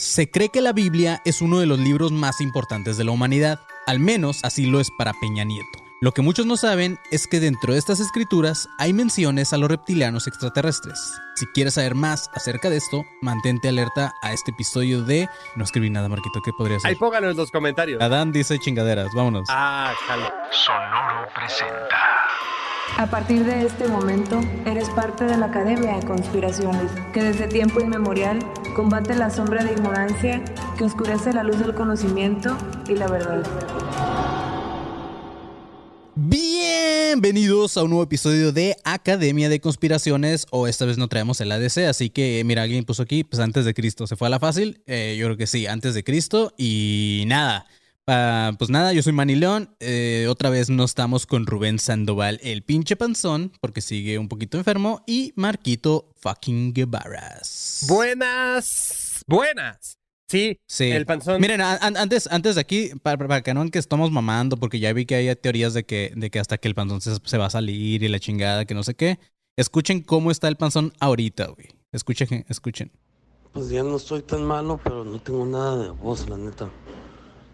Se cree que la Biblia es uno de los libros más importantes de la humanidad, al menos así lo es para Peña Nieto. Lo que muchos no saben es que dentro de estas escrituras hay menciones a los reptilianos extraterrestres. Si quieres saber más acerca de esto, mantente alerta a este episodio de... No escribí nada, Marquito, ¿qué podría ser? Ahí pónganlo en los comentarios. Adán dice chingaderas, vámonos. Ah, jalo. Sonoro presenta. A partir de este momento, eres parte de la Academia de Conspiraciones, que desde tiempo inmemorial combate la sombra de ignorancia que oscurece la luz del conocimiento y la verdad. Bienvenidos a un nuevo episodio de Academia de Conspiraciones, o esta vez no traemos el ADC, así que mira, alguien puso aquí, pues antes de Cristo, ¿se fue a la fácil? Eh, yo creo que sí, antes de Cristo, y nada. Ah, pues nada, yo soy Manny León. eh, otra vez no estamos con Rubén Sandoval, el pinche panzón, porque sigue un poquito enfermo, y Marquito fucking Guevaras. Buenas, buenas. Sí, Sí. el panzón. Miren, an- antes, antes de aquí, para, para que no que estamos mamando, porque ya vi que hay teorías de que, de que hasta que el panzón se, se va a salir y la chingada, que no sé qué. Escuchen cómo está el panzón ahorita, güey. Escuchen, escuchen. Pues ya no estoy tan malo, pero no tengo nada de voz, la neta.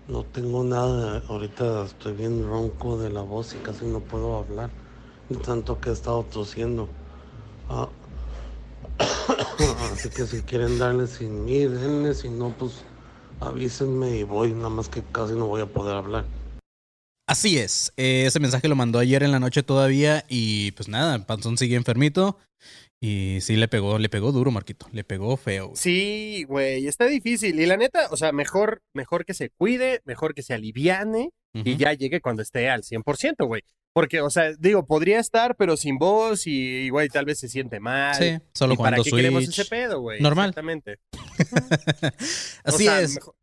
No tengo nada. Ahorita estoy bien ronco de la voz y casi no puedo hablar. Tanto que he estado tosiendo. Ah, Así que si quieren darle sin mí, denle. Si no, pues avísenme y voy. Nada más que casi no voy a poder hablar. Así es. eh, ese mensaje lo mandó ayer en la noche todavía y pues nada, panzón sigue enfermito. Y sí le pegó, le pegó duro, Marquito. Le pegó feo. güey. Sí, güey, está difícil. Y la neta, o sea, mejor, mejor que se cuide, mejor que se aliviane y ya llegue cuando esté al 100%, güey. Porque, o sea, digo, podría estar, pero sin voz y, güey, tal vez se siente mal. Sí, solo ¿Y para jugando qué queremos Switch. ese pedo, güey? Normal. Exactamente. O Así sea, es. Mejor,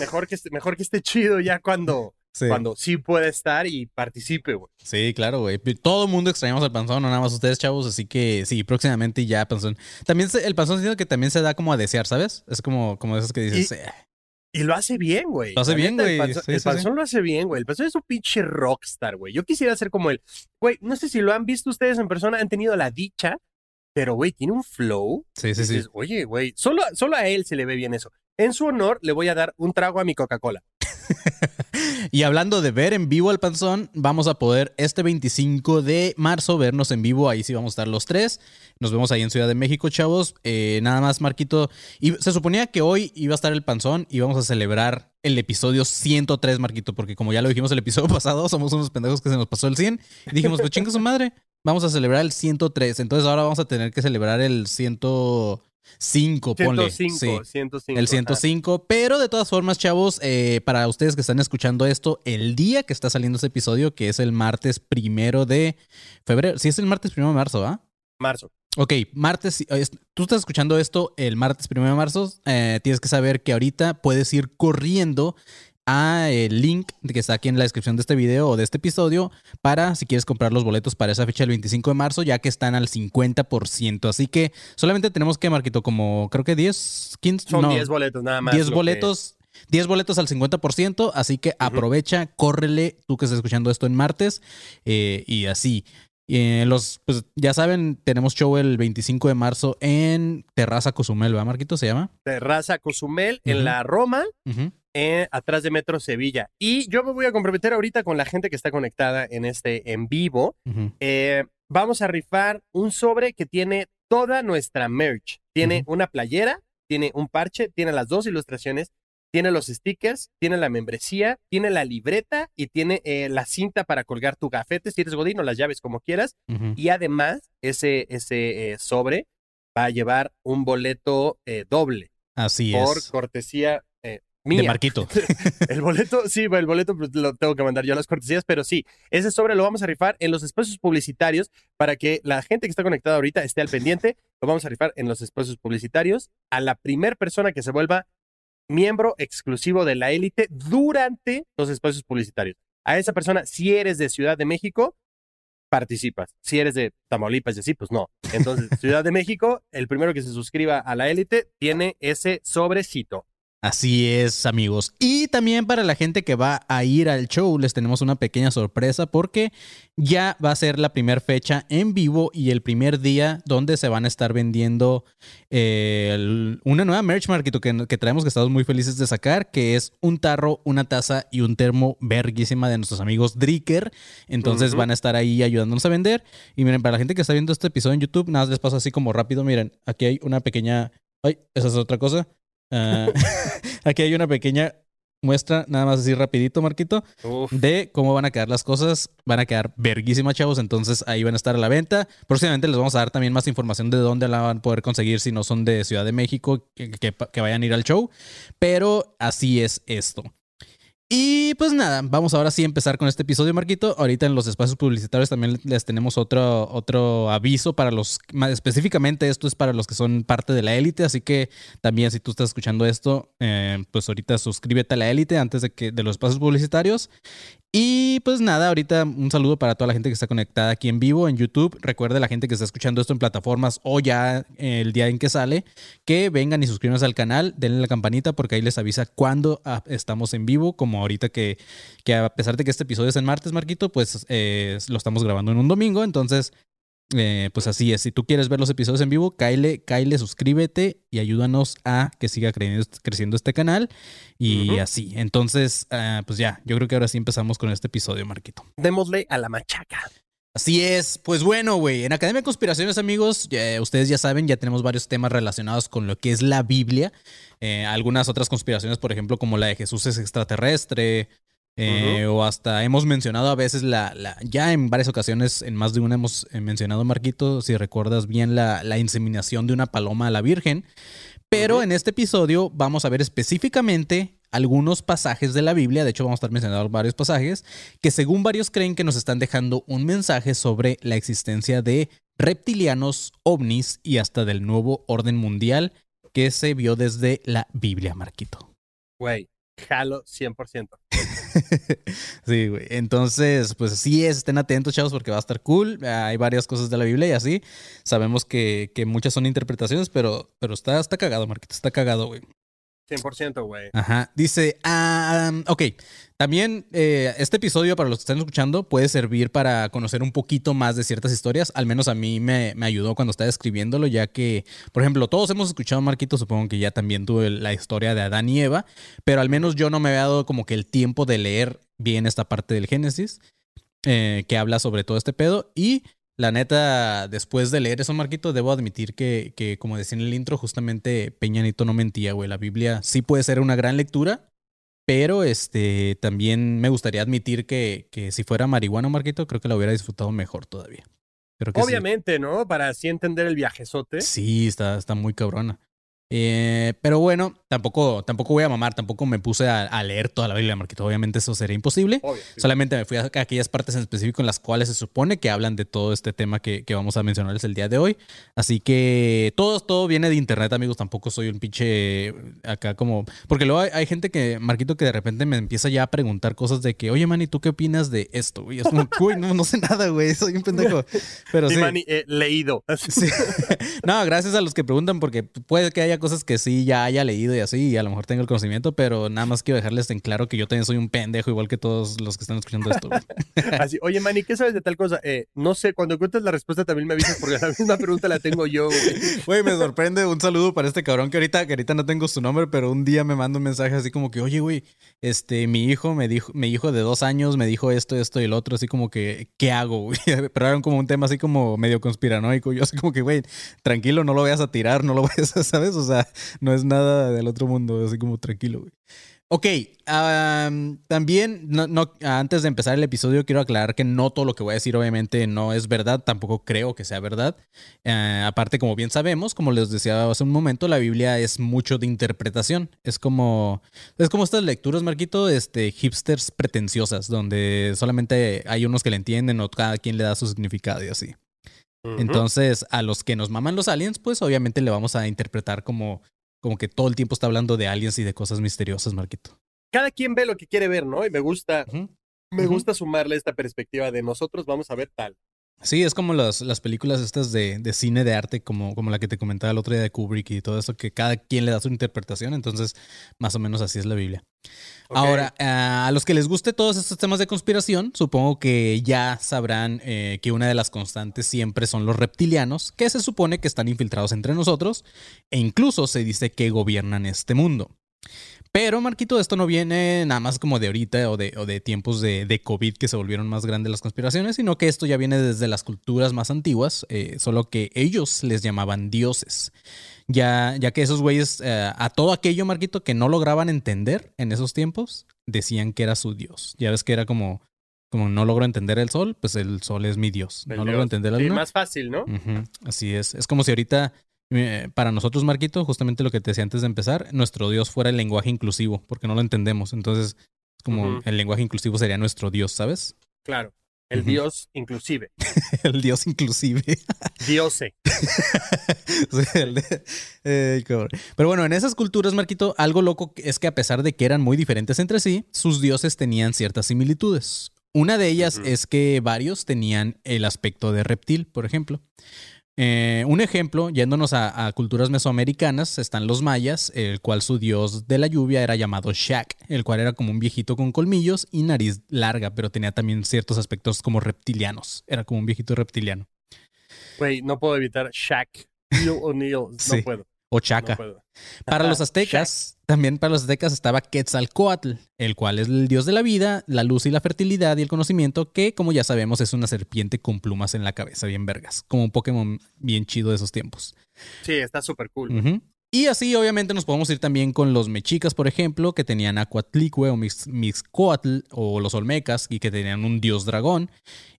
mejor que esté, mejor que esté chido ya cuando, Sí. cuando sí puede estar y participe, güey. Sí, claro, güey. Todo el mundo extrañamos al panzón, no nada más ustedes, chavos. Así que sí, próximamente ya panzón. También se- el panzón siento que también se da como a desear, ¿sabes? Es como, como esos que dices. eh, Y lo hace bien, güey. Lo hace La bien, güey. El panzón, Sí, el sí, panzón lo hace bien, güey. El panzón es un pinche rockstar, güey. Yo quisiera ser como él. Güey, no sé si lo han visto ustedes en persona, han tenido la dicha, pero, güey, tiene un flow. Sí, sí, sí. Dices, Oye, güey, solo, solo a él se le ve bien eso. En su honor, le voy a dar un trago a mi Coca-Cola. Y hablando de ver en vivo al panzón, vamos a poder este 25 de marzo vernos en vivo. Ahí sí vamos a estar los tres. Nos vemos ahí en Ciudad de México, chavos. Eh, nada más, Marquito. Y se suponía que hoy iba a estar el panzón y vamos a celebrar el episodio 103, Marquito, porque como ya lo dijimos el episodio pasado, somos unos pendejos que se nos pasó el 100. Y dijimos, pues chinga su madre. Vamos a celebrar el 103. Entonces ahora vamos a tener que celebrar el 105, ponle. 105, Sí. 105. El ajá. 105, pero de todas formas, chavos, eh, para ustedes que están escuchando esto, el día que está saliendo este episodio, que es el martes primero de febrero, sí es el martes primero de marzo, ¿ah? Marzo. Ok, martes, es- tú estás escuchando esto el martes primero de marzo, eh, tienes que saber que ahorita puedes ir corriendo a el link que está aquí en la descripción de este video o de este episodio para si quieres comprar los boletos para esa fecha el 25 de marzo, ya que están al 50%. Así que solamente tenemos que, Marquito, como creo que 10, 15, Son no, 10 boletos nada más. 10 lo que- boletos. 10 boletos al 50%, así que aprovecha, córrele, tú que estás escuchando esto en martes, eh, y así. Eh, los, pues ya saben, tenemos show el 25 de marzo en Terraza Cozumel, ¿verdad, Marquito? ¿Se llama? Terraza Cozumel en la Roma. Ujú. Eh, atrás de Metro Sevilla. Y yo me voy a comprometer ahorita con la gente que está conectada en este en vivo. Eh, vamos a rifar un sobre que tiene toda nuestra merch. Tiene una playera, tiene un parche, tiene las dos ilustraciones, tiene los stickers, tiene la membresía, tiene la libreta y tiene eh, la cinta para colgar tu gafete, si eres godín o las llaves como quieras. Y además, ese, ese eh, sobre va a llevar un boleto eh, doble Así por es. cortesía De mía. Marquito. El boleto, sí, el boleto pues, lo tengo que mandar yo a las cortesías, pero sí, ese sobre lo vamos a rifar en los espacios publicitarios para que la gente que está conectada ahorita esté al pendiente. Lo vamos a rifar en los espacios publicitarios a la primer persona que se vuelva miembro exclusivo de la élite durante los espacios publicitarios. A esa persona, si eres de Ciudad de México, participas. Si eres de Tamaulipas y así, pues no. Entonces, Ciudad de México, el primero que se suscriba a la élite tiene ese sobrecito. Así es, amigos. Y también para la gente que va a ir al show, les tenemos una pequeña sorpresa porque ya va a ser la primera fecha en vivo y el primer día donde se van a estar vendiendo eh, el- una nueva merch, Marquito, que, que traemos que estamos muy felices de sacar, que es un tarro, una taza y un termo verguísima de nuestros amigos Dricker. Entonces van a estar ahí ayudándonos a vender. Y miren, para la gente que está viendo este episodio en YouTube, nada más les paso así como rápido. Miren, aquí hay una pequeña. Ay, esa es otra cosa. Ah, aquí hay una pequeña muestra, nada más así rapidito, Marquito, Uf. de cómo van a quedar las cosas. Van a quedar verguísimas, chavos. Entonces ahí van a estar a la venta. Próximamente les vamos a dar también más información de dónde la van a poder conseguir si no son de Ciudad de México, que, que- que vayan a ir al show. Pero así es esto. Y pues nada, vamos ahora sí a empezar con este episodio, Marquito. Ahorita en los espacios publicitarios también les tenemos otro, otro aviso para los, más específicamente esto es para los que son parte de la élite, así que también si tú estás escuchando esto, eh, pues ahorita suscríbete a la élite antes de que de los espacios publicitarios. Y pues nada, ahorita un saludo para toda la gente que está conectada aquí en vivo en YouTube. Recuerde la gente que está escuchando esto en plataformas o ya el día en que sale, que vengan y suscríbanse al canal, denle la campanita porque ahí les avisa cuando ah, estamos en vivo, como ahorita que, que a pesar de que este episodio es en martes, Marquito, pues eh, lo estamos grabando en un domingo, entonces eh, pues así es. Si tú quieres ver los episodios en vivo, cáele, cáele, suscríbete y ayúdanos a que siga creciendo, creciendo este canal. Y así. Entonces, ah, pues ya, yo creo que ahora sí empezamos con este episodio, Marquito. Démosle a la machaca. Así es. Pues bueno, güey. En Academia de Conspiraciones, amigos, ustedes ya saben, ya tenemos varios temas relacionados con lo que es la Biblia. Eh, algunas otras conspiraciones, por ejemplo, como la de Jesús es extraterrestre. Eh, O hasta hemos mencionado a veces la, la- Ya en varias ocasiones, en más de una hemos eh, mencionado, Marquito, si recuerdas bien, la, la inseminación de una paloma a la Virgen. Pero en este episodio vamos a ver específicamente algunos pasajes de la Biblia, de hecho vamos a estar mencionando varios pasajes, que según varios creen que nos están dejando un mensaje sobre la existencia de reptilianos, ovnis y hasta del nuevo orden mundial que se vio desde la Biblia, Marquito. Güey, jalo 100%. sí, güey. Entonces, pues sí es, estén atentos, chavos, porque va a estar cool. Hay varias cosas de la Biblia y así. Sabemos que, que muchas son interpretaciones, pero, pero está, está cagado, Marquito, está cagado, güey. 100%, güey. Ajá. Dice, ah, ok. También eh, este episodio, para los que están escuchando, puede servir para conocer un poquito más de ciertas historias. Al menos a mí me, me ayudó cuando estaba escribiéndolo, ya que, por ejemplo, todos hemos escuchado, Marquito, supongo que ya también tuve la historia de Adán y Eva, pero al menos yo no me había dado como que el tiempo de leer bien esta parte del Génesis, eh, que habla sobre todo este pedo. Y la neta, después de leer eso, Marquito, debo admitir que, que, como decía en el intro, justamente Peñanito no mentía, güey. La Biblia sí puede ser una gran lectura, pero este también me gustaría admitir que, que si fuera marihuana, Marquito, creo que la hubiera disfrutado mejor todavía. Creo que sí. Obviamente, ¿no? Para así entender el viajezote. Sí, está, está muy cabrona. Eh, pero bueno, tampoco, tampoco voy a mamar, tampoco me puse a, a leer toda la Biblia, Marquito. Obviamente eso sería imposible. Obvio. sí. Solamente me fui a aquellas partes en específico en las cuales se supone que hablan de todo este tema que, que vamos a mencionarles el día de hoy. Así que todo, todo viene de internet, amigos. Tampoco soy un pinche acá como. Porque luego hay, hay gente que, Marquito, que de repente me empieza ya a preguntar cosas de que, oye, Manny, ¿tú qué opinas de esto? güey? es como, güey, no, no sé nada, güey. Soy un pendejo. Pero Sí, sí. Manny, eh, leído. Sí. No, gracias a los que preguntan, porque puede que haya cosas que sí ya haya leído y así, y a lo mejor tengo el conocimiento, pero nada más quiero dejarles en claro que yo también soy un pendejo, igual que todos los que están escuchando esto. Así, oye, Manny, ¿qué sabes de tal cosa? Eh, no sé, cuando cuentes la respuesta también me avisas porque la misma pregunta la tengo yo, güey. Güey, me sorprende. Un saludo para este cabrón que ahorita, que ahorita no tengo su nombre, pero un día me manda un mensaje así como que, oye, güey, este, mi hijo me dijo, mi hijo de dos años me dijo esto, esto y el otro, así como que, ¿qué hago, güey? Pero era como un tema así como medio conspiranoico. Yo así como que, güey, tranquilo, no lo vayas a tirar, no lo vayas a, ¿sabes? O sea, no es nada del otro mundo, así como tranquilo, güey. Ok, am, también, no, no, antes de empezar el episodio, quiero aclarar que no todo lo que voy a decir obviamente no es verdad, tampoco creo que sea verdad. Eh, aparte, como bien sabemos, como les decía hace un momento, la Biblia es mucho de interpretación. Es como, es como estas lecturas, Marquito, este, hipsters pretenciosas, donde solamente hay unos que le entienden o cada quien le da su significado y así. Entonces, a los que nos maman los aliens, pues obviamente le vamos a interpretar como, como que todo el tiempo está hablando de aliens y de cosas misteriosas, Marquito. Cada quien ve lo que quiere ver, ¿no? Y me gusta, me gusta sumarle esta perspectiva de nosotros vamos a ver tal. Sí, es como las, las películas estas de, de cine de arte, como, como la que te comentaba el otro día de Kubrick y todo eso, que cada quien le da su interpretación, entonces más o menos así es la Biblia. Ahora, a los que les guste todos estos temas de conspiración, supongo que ya sabrán eh, que una de las constantes siempre son los reptilianos, que se supone que están infiltrados entre nosotros, e incluso se dice que gobiernan este mundo. Pero, Marquito, esto no viene nada más como de ahorita o de, o de tiempos de, de COVID que se volvieron más grandes las conspiraciones, sino que esto ya viene desde las culturas más antiguas, eh, solo que ellos les llamaban dioses. Ya, ya que esos güeyes, eh, a todo aquello, Marquito, que no lograban entender en esos tiempos, decían que era su dios. Ya ves que era como, como no logro entender el sol, pues el sol es mi dios. El no logro entender la luna. más fácil, ¿no? Así es. Es como si ahorita, para nosotros, Marquito, justamente lo que te decía antes de empezar, nuestro Dios fuera el lenguaje inclusivo, porque no lo entendemos. Entonces, es como el lenguaje inclusivo sería nuestro Dios, ¿sabes? Claro. El. Dios inclusive. el Dios inclusive. Diose. Pero bueno, en esas culturas, Marquito, algo loco es que a pesar de que eran muy diferentes entre sí, sus dioses tenían ciertas similitudes. Una de ellas es que varios tenían el aspecto de reptil, por ejemplo. Eh, un ejemplo, yéndonos a, a culturas mesoamericanas, están los mayas, el cual su dios de la lluvia era llamado Shak, el cual era como un viejito con colmillos y nariz larga, pero tenía también ciertos aspectos como reptilianos. Era como un viejito reptiliano. Güey, no puedo evitar Shaq. Neil O'Neill. No Sí. puedo. O No puedo. Para los aztecas, también para los aztecas estaba Quetzalcoatl, el cual es el dios de la vida, la luz y la fertilidad y el conocimiento, que como ya sabemos es una serpiente con plumas en la cabeza, bien vergas, como un Pokémon bien chido de esos tiempos. Sí, está súper cool. Y así obviamente nos podemos ir también con los mexicas, por ejemplo, que tenían Acuatlicue o Mix- Mixcoatl o los olmecas y que tenían un dios dragón.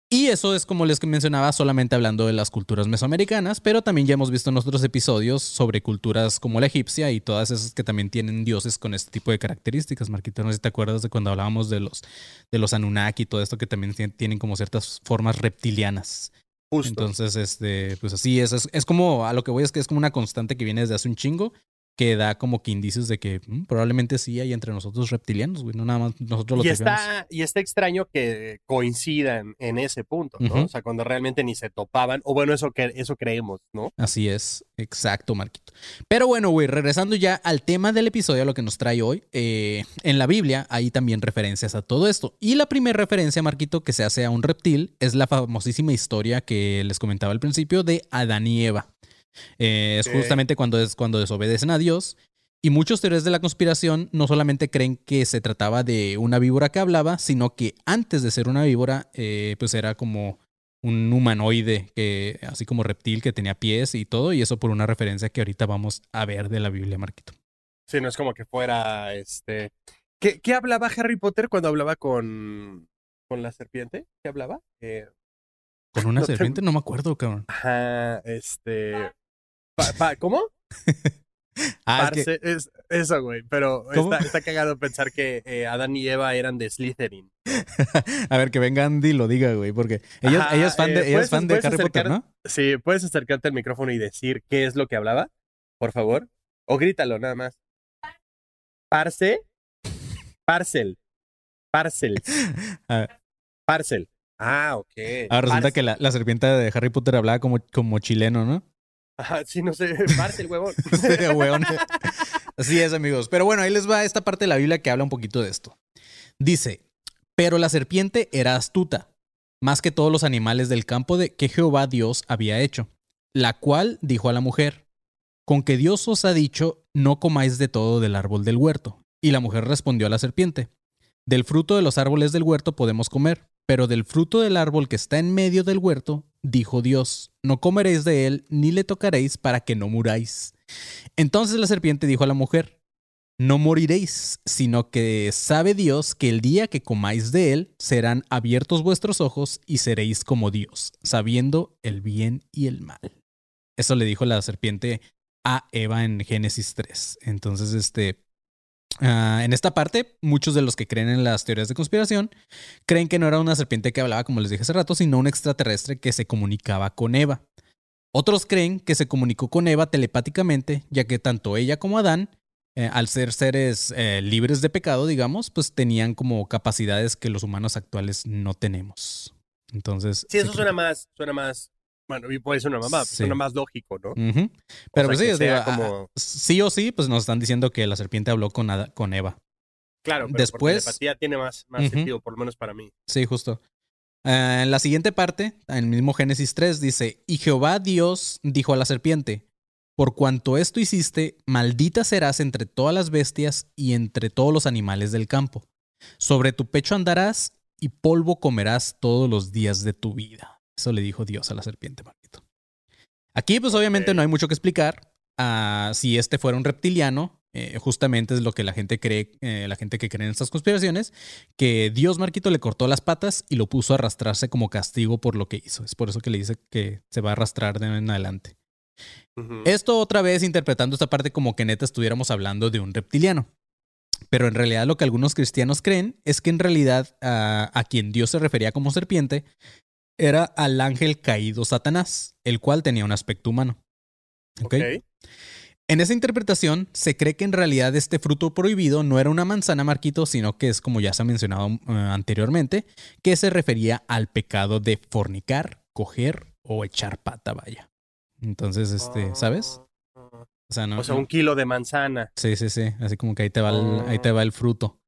Y eso es como les mencionaba, solamente hablando de las culturas mesoamericanas, pero también ya hemos visto en otros episodios sobre culturas como la egipcia y todas esas que también tienen dioses con este tipo de características. Marquito, no sé si te acuerdas de cuando hablábamos de los, de los Anunnaki y todo esto que también tien- tienen como ciertas formas reptilianas. Entonces, este, pues así es, es. es como, a lo que voy es que es como una constante que viene desde hace un chingo, que da como que indicios de que mm, probablemente sí hay entre nosotros reptilianos, güey. No nada más nosotros lo y está, y está extraño que coincidan en ese punto, ¿no? O sea, cuando realmente ni se topaban, o bueno, eso que eso creemos, ¿no? Así es, exacto, Marquito. Pero bueno, güey, regresando ya al tema del episodio, a lo que nos trae hoy, eh, en la Biblia hay también referencias a todo esto. Y la primera referencia, Marquito, que se hace a un reptil es la famosísima historia que les comentaba al principio de Adán y Eva. Eh, es justamente cuando, es, cuando desobedecen a Dios. Y muchos teorías de la conspiración no solamente creen que se trataba de una víbora que hablaba, sino que antes de ser una víbora, eh, pues era como un humanoide, que, así como reptil, que tenía pies y todo, y eso por una referencia que ahorita vamos a ver de la Biblia, Marquito. Sí, no es como que fuera este. ¿Qué, qué hablaba Harry Potter cuando hablaba con, con la serpiente? ¿Qué hablaba? Eh, Con una No te- serpiente, no me acuerdo, cabrón. ajá, este. Pa- pa- ¿Cómo? Ah, es que- Parce- es, eso, güey. Pero está, está cagado pensar que eh, Adán y Eva eran de Slytherin. a ver, que venga Andy y lo diga, güey, porque ella, ella es fan de, eh, ella es ¿puedes- fan de Harry Potter, ¿no? Sí, ¿puedes acercarte al micrófono y decir qué es lo que hablaba? Por favor. O grítalo nada más. Parce. Parcel. Parcel. Parcel. Ah, ok. ah, resulta Parcel. que la, la serpiente de Harry Potter hablaba como, como chileno, ¿no? Ajá, sí, no sé. Parcel, huevón. Weón. Así es, amigos. Pero bueno, ahí les va esta parte de la Biblia que habla un poquito de esto. Dice, pero la serpiente era astuta, más que todos los animales del campo de que Jehová Dios había hecho, la cual dijo a la mujer, con que Dios os ha dicho, no comáis de todo del árbol del huerto. Y la mujer respondió a la serpiente, del fruto de los árboles del huerto podemos comer, pero del fruto del árbol que está en medio del huerto, dijo Dios, no comeréis de él, ni le tocaréis para que no muráis. Entonces la serpiente dijo a la mujer, no moriréis, sino que sabe Dios que el día que comáis de él serán abiertos vuestros ojos y seréis como Dios, sabiendo el bien y el mal. Eso le dijo la serpiente a Eva en Génesis 3. Entonces, este, ah, en esta parte, muchos de los que creen en las teorías de conspiración creen que no era una serpiente que hablaba, como les dije hace rato, sino un extraterrestre que se comunicaba con Eva. Otros creen que se comunicó con Eva telepáticamente, ya que tanto ella como Adán, eh, al ser seres eh, libres de pecado, digamos, pues tenían como capacidades que los humanos actuales no tenemos. Entonces. Sí, eso suena más, suena más, bueno, y puede ser una mamá, Sí. suena más lógico, ¿no? Pero O pues sí, digo, sea ah, como- sí o sí, pues nos están diciendo que la serpiente habló con, Ada- con Eva. Claro, pero Después- por telepatía tiene más, sentido, por lo menos para mí. Sí, justo. Ah, en la siguiente parte, en el mismo Génesis 3, dice, y Jehová Dios dijo a la serpiente, por cuanto esto hiciste, maldita serás entre todas las bestias y entre todos los animales del campo. Sobre tu pecho andarás y polvo comerás todos los días de tu vida. Eso le dijo Dios a la serpiente, Marquito. Aquí, pues obviamente no hay mucho que explicar. Ah, si este fuera un reptiliano, eh, justamente es lo que la gente cree, eh, la gente que cree en estas conspiraciones, que Dios Marquito le cortó las patas y lo puso a arrastrarse como castigo por lo que hizo. Es por eso que le dice que se va a arrastrar de en adelante. Esto otra vez interpretando esta parte como que neta estuviéramos hablando de un reptiliano. Pero en realidad lo que algunos cristianos creen es que en realidad a, a quien Dios se refería como serpiente era al ángel caído Satanás, el cual tenía un aspecto humano. ¿Ok? Ok. En esa interpretación, se cree que en realidad este fruto prohibido no era una manzana, Marquito, sino que es, como ya se ha mencionado eh, anteriormente, que se refería al pecado de fornicar, coger o echar pata, vaya. Entonces, este, ¿sabes? O sea, no. O sea, no- un kilo de manzana. Sí, sí, sí. Así como que ahí te va el, Oh. ahí te va el fruto.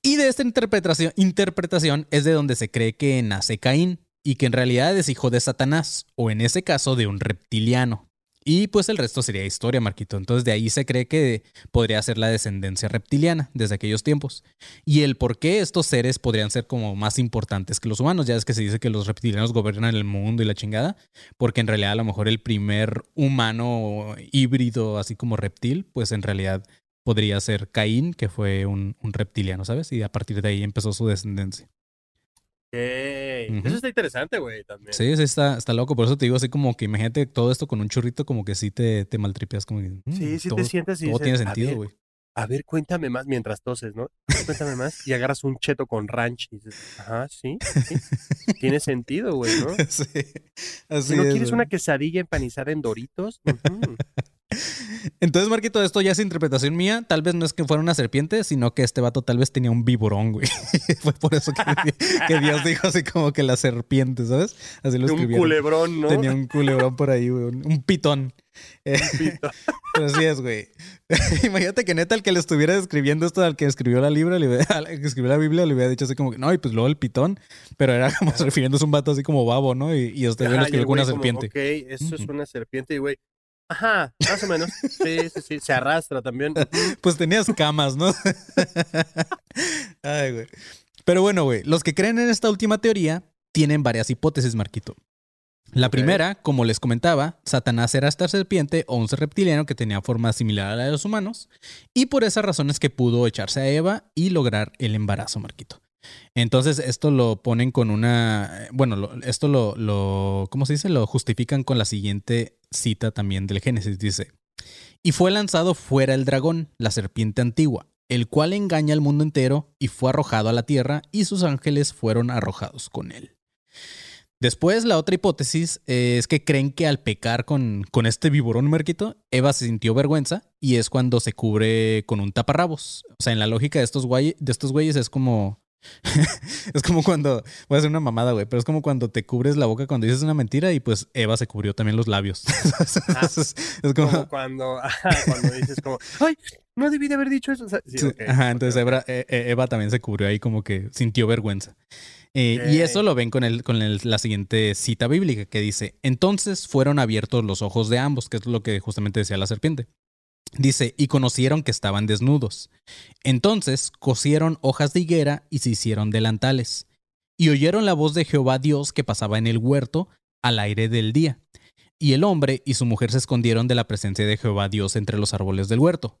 Y de esta interpretación, interpretación es de donde se cree que nace Caín y que en realidad es hijo de Satanás, o en ese caso de un reptiliano. Y pues el resto sería historia, Marquito. Entonces de ahí se cree que podría ser la descendencia reptiliana desde aquellos tiempos. Y el por qué estos seres podrían ser como más importantes que los humanos. Ya es que se dice que los reptilianos gobiernan el mundo y la chingada. Porque en realidad a lo mejor el primer humano híbrido, así como reptil, pues en realidad podría ser Caín, que fue un, un reptiliano, ¿sabes? Y a partir de ahí empezó su descendencia. Eso está interesante, güey, también. Sí, sí, está, está loco. Por eso te digo así como que imagínate todo esto con un churrito, como que sí te, te maltripeas. Como que, mm, Sí, sí todo, te sientes y todo dices, tiene "A sentido, ver, güey. A ver, cuéntame más mientras toses, ¿no? Cuéntame más. Y agarras un cheto con ranch y dices, ajá, sí, sí. Tiene sentido, güey, ¿no? sí, así Si no es, quieres güey. una quesadilla empanizada en doritos, ujú. Entonces, Marquito, esto ya es interpretación mía. Tal vez no es que fuera una serpiente, sino que este vato tal vez tenía un viborón, güey. Fue por eso que, que Dios dijo así como que la serpiente, ¿sabes? Así lo un escribieron. culebrón, ¿no? Tenía un culebrón por ahí, güey. Un, un pitón. Eh, Pito. pero así es, güey. Imagínate que neta el que le estuviera escribiendo esto al que escribió la libra, le hubiera- al que escribió la Biblia, le hubiera dicho así como que no, y pues luego el pitón. Pero era como refiriéndose a un vato así como babo, ¿no? Y, y usted Ajá, lo y el escribió güey una como, serpiente. Ok, eso es una serpiente y güey. Ajá, más o menos. Sí, sí, sí. Se arrastra también. Pues tenías camas, ¿no? Ay, güey. Pero bueno, güey, los que creen en esta última teoría tienen varias hipótesis, Marquito. La primera, como les comentaba, Satanás era esta serpiente o un ser reptiliano que tenía forma similar a la de los humanos, y por esas razones que pudo echarse a Eva y lograr el embarazo, Marquito. Entonces, esto lo ponen con una. Bueno, lo- esto lo, lo. ¿Cómo se dice? Lo justifican con la siguiente cita también del Génesis. Dice: Y fue lanzado fuera el dragón, la serpiente antigua, el cual engaña al mundo entero, y fue arrojado a la tierra, y sus ángeles fueron arrojados con él. Después, la otra hipótesis eh, es que creen que al pecar con, con este viborón marquito, Eva se sintió vergüenza y es cuando se cubre con un taparrabos. O sea, en la lógica de estos, de estos güeyes es como. es como cuando. Voy a hacer una mamada, güey, pero es como cuando te cubres la boca cuando dices una mentira y pues Eva se cubrió también los labios. es, es como. Como cuando, ajá, cuando dices como, ay, no debí de haber dicho eso. O sea, sí, Sí, ok, Ajá, entonces. Eva, Eva también se cubrió ahí como que sintió vergüenza. Eh, Y eso lo ven con, el, con el- la siguiente cita bíblica que dice, entonces fueron abiertos los ojos de ambos, que es lo que justamente decía la serpiente. Dice, y conocieron que estaban desnudos. Entonces cosieron hojas de higuera y se hicieron delantales. Y oyeron la voz de Jehová Dios que pasaba en el huerto al aire del día. Y el hombre y su mujer se escondieron de la presencia de Jehová Dios entre los árboles del huerto.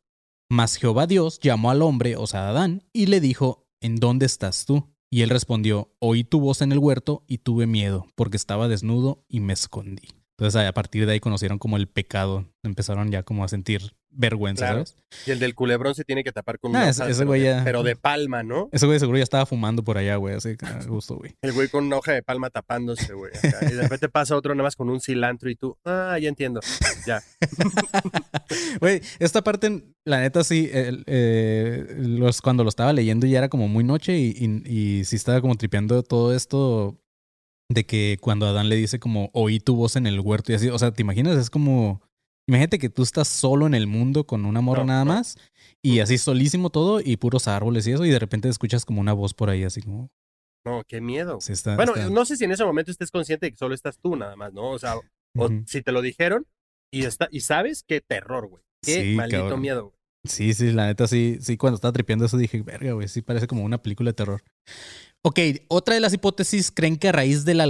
Mas Jehová Dios llamó al hombre, o sea, Adán, y le dijo, ¿En dónde estás tú? Y él respondió, Oí tu voz en el huerto y tuve miedo, porque estaba desnudo y me escondí. Entonces a partir de ahí conocieron como el pecado, empezaron ya como a sentir vergüenza, Claro. ¿sabes? Y el del culebrón se tiene que tapar con Ah, una ese- hoja, ese pero güey de- ya- pero de palma, ¿no? Ese güey seguro ya estaba fumando por allá, güey, así que a gusto, güey. El güey con una hoja de palma tapándose, güey. acá. Y de repente pasa otro nada más con un cilantro y tú, ah, ya entiendo. Ya. Güey, esta parte, la neta, sí, el- eh, los, cuando lo estaba leyendo ya era como muy noche y, y, y sí estaba como tripeando todo esto. De que cuando Adán le dice como oí tu voz en el huerto y así, o sea, ¿te imaginas? Es como, imagínate que tú estás solo en el mundo con una morra No, nada no. más y así solísimo todo y puros árboles y eso y de repente escuchas como una voz por ahí así como, No, qué miedo. sí está, Bueno, está- no sé si en ese momento estés consciente de que solo estás tú nada más, ¿no? O sea, o si te lo dijeron y, está, y sabes, qué terror, güey. Qué Sí, maldito cabrón. miedo, güey. Sí, sí, la neta sí, sí, cuando estaba tripeando eso dije, verga, güey, sí parece como una película de terror. Ok, otra de las hipótesis creen que a raíz del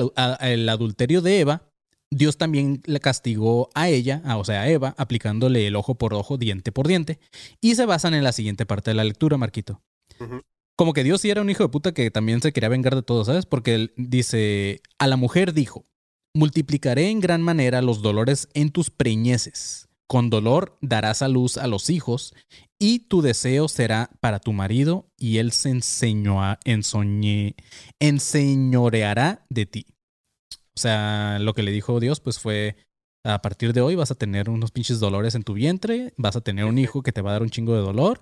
adulterio de Eva, Dios también le castigó a ella, a- o sea, a Eva, aplicándole el ojo por ojo, diente por diente, y se basan en la siguiente parte de la lectura, Marquito. Como que Dios sí era un hijo de puta que también se quería vengar de todo, ¿sabes? Porque él dice, a la mujer dijo, multiplicaré en gran manera los dolores en tus preñeces. Con dolor darás a luz a los hijos, y tu deseo será para tu marido, y él se enseñoa- ensoñe- enseñoreará de ti. O sea, lo que le dijo Dios, pues fue, a partir de hoy vas a tener unos pinches dolores en tu vientre, vas a tener un hijo que te va a dar un chingo de dolor,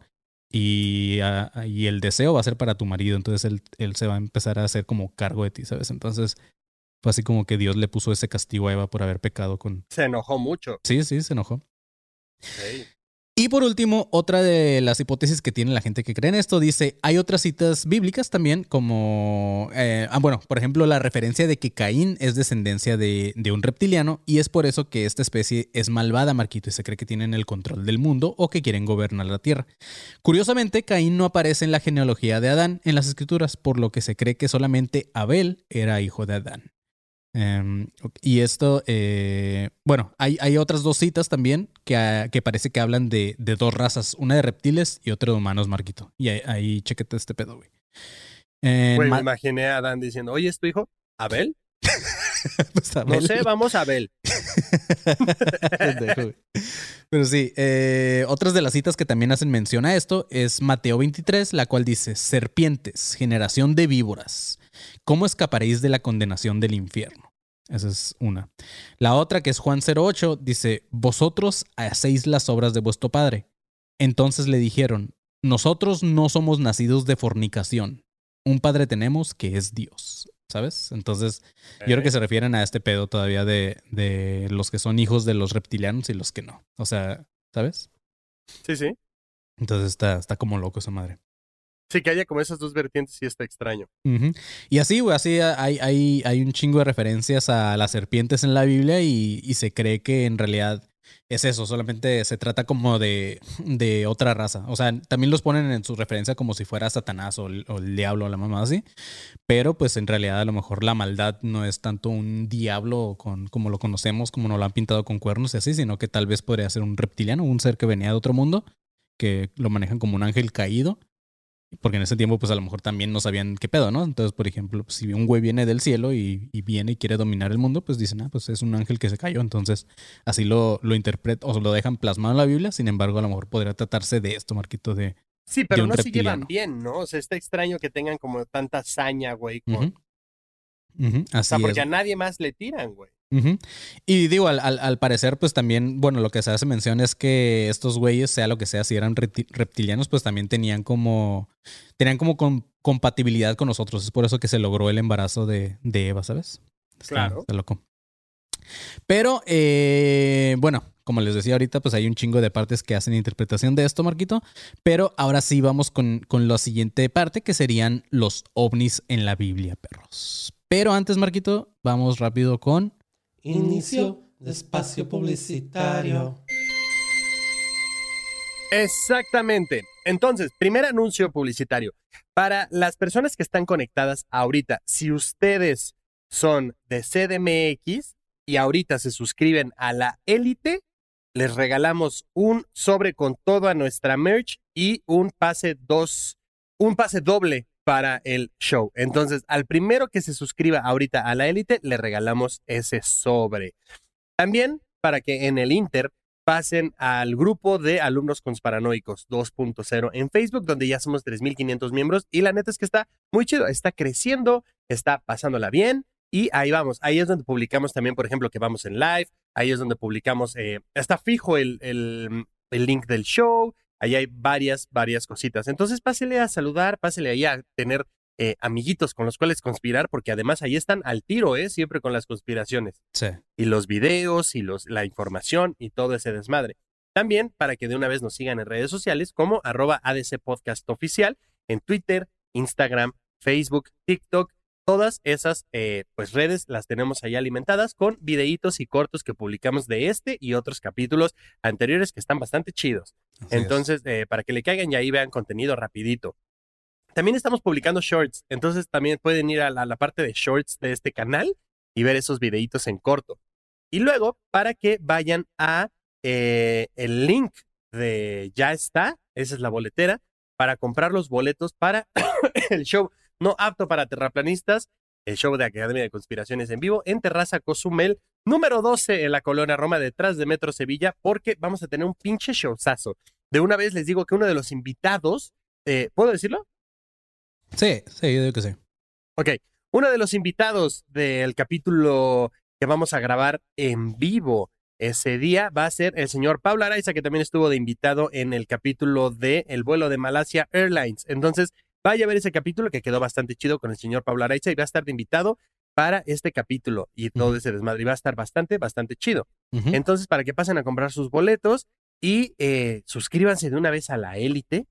y, y el deseo va a ser para tu marido, entonces él, él se va a empezar a hacer como cargo de ti, ¿sabes? Entonces fue así como que Dios le puso ese castigo a Eva por haber pecado con... Se enojó mucho. Sí, sí, se enojó. Y por último, otra de las hipótesis que tiene la gente que cree en esto dice, hay otras citas bíblicas también como, eh, ah, bueno, por ejemplo, la referencia de que Caín es descendencia de, de un reptiliano y es por eso que esta especie es malvada, Marquito, y se cree que tienen el control del mundo o que quieren gobernar la tierra. Curiosamente, Caín no aparece en la genealogía de Adán en las escrituras, por lo que se cree que solamente Abel era hijo de Adán. Em, y esto, eh, bueno, hay, hay otras dos citas también que, ah, que parece que hablan de, de dos razas, una de reptiles y otra de humanos, Marquito. Y ahí, ahí chequete este pedo, güey. Me Ma- imaginé a Adán diciendo, oye, ¿es tu hijo? ¿Abel? pues, No sé, vamos a Abel. Pero sí, eh, otras de las citas que también hacen mención a esto es Mateo 23, la cual dice, serpientes, generación de víboras, ¿cómo escaparéis de la condenación del infierno? Esa es una. La otra, que es Juan 08, dice, vosotros hacéis las obras de vuestro Padre. Entonces le dijeron, nosotros no somos nacidos de fornicación. Un Padre tenemos que es Dios. ¿Sabes? Entonces, yo creo que se refieren a este pedo todavía de, de los que son hijos de los reptilianos y los que no. O sea, ¿sabes? Sí, sí. Entonces está, está como loco esa madre. Sí, que haya como esas dos vertientes sí está extraño. Y así, güey, así hay, hay, hay un chingo de referencias a las serpientes en la Biblia y, se cree que en realidad es eso, solamente se trata como de, de otra raza. O sea, también los ponen en su referencia como si fuera Satanás o el, o el diablo o la mamá así. Pero pues en realidad a lo mejor la maldad no es tanto un diablo con, como lo conocemos, como nos lo han pintado con cuernos y así, sino que tal vez podría ser un reptiliano, un ser que venía de otro mundo, que lo manejan como un ángel caído. Porque en ese tiempo, pues a lo mejor también no sabían qué pedo, ¿no? Entonces, por ejemplo, pues, si un güey viene del cielo y, y viene y quiere dominar el mundo, pues dicen, ah, pues es un ángel que se cayó. Entonces, así lo, lo interpretan o lo dejan plasmado en la Biblia. Sin embargo, a lo mejor podría tratarse de esto, Marquito, de. Sí, pero no se llevan bien, ¿no? O sea, está extraño que tengan como tanta hazaña, güey. con-. Ujú, O Así sea, porque es. a nadie más le tiran, güey. Y digo, al, al- al parecer, pues también, bueno, lo que se hace mención es que estos güeyes, sea lo que sea, si eran repti- reptilianos, pues también tenían como, tenían como com- compatibilidad con nosotros. Es por eso que se logró el embarazo de, de Eva, ¿sabes? Está- Claro. está loco. Pero, eh, bueno, como les decía ahorita, pues hay un chingo de partes que hacen interpretación de esto, Marquito. Pero ahora sí vamos con, con la siguiente parte, que serían los ovnis en la Biblia, perros. Pero antes, Marquito, vamos rápido con... Inicio de espacio publicitario. Exactamente. Entonces, primer anuncio publicitario. Para las personas que están conectadas ahorita, si ustedes son de CDMX y ahorita se suscriben a la élite, les regalamos un sobre con toda nuestra merch y un pase dos, un pase doble para el show. Entonces, al primero que se suscriba ahorita a la élite, le regalamos ese sobre. También para que en el Inter pasen al grupo de alumnos consparanoicos 2.0 en Facebook, donde ya somos 3.500 miembros y la neta es que está muy chido, está creciendo, está pasándola bien y ahí vamos, ahí es donde publicamos también, por ejemplo, que vamos en live, ahí es donde publicamos, eh, está fijo el, el, el link del show, ahí hay varias, varias cositas. Entonces pásele a saludar, pásele ahí a tener eh, amiguitos con los cuales conspirar, porque además ahí están al tiro, ¿eh? Siempre con las conspiraciones. Sí. Y los videos y los, la información y todo ese desmadre. También para que de una vez nos sigan en redes sociales como arroba ADC Podcast Oficial en Twitter, Instagram, Facebook, TikTok. Todas esas eh, pues redes las tenemos ahí alimentadas con videitos y cortos que publicamos de este y otros capítulos anteriores que están bastante chidos. Así. Entonces, eh, para que le caigan y ahí vean contenido rapidito. También estamos publicando shorts, entonces también pueden ir a la, a la parte de shorts de este canal y ver esos videitos en corto. Y luego, para que vayan a eh, el link de Ya está, esa es la boletera, para comprar los boletos para el show no apto para terraplanistas, el show de Academia de Conspiraciones en vivo en Terraza Cozumel, número 12 en la colonia Roma, detrás de Metro Sevilla, porque vamos a tener un pinche showzazo. De una vez les digo que uno de los invitados, eh, ¿puedo decirlo? Sí, sí, yo digo que sí. Ok, uno de los invitados del capítulo que vamos a grabar en vivo ese día va a ser el señor Pablo Araiza, que también estuvo de invitado en el capítulo de El vuelo de Malasia Airlines. Entonces, vaya a ver ese capítulo que quedó bastante chido con el señor Pablo Araiza y va a estar de invitado para este capítulo y todo ese desmadre. Y va a estar bastante, bastante chido. Entonces, para que pasen a comprar sus boletos y eh, suscríbanse de una vez a la élite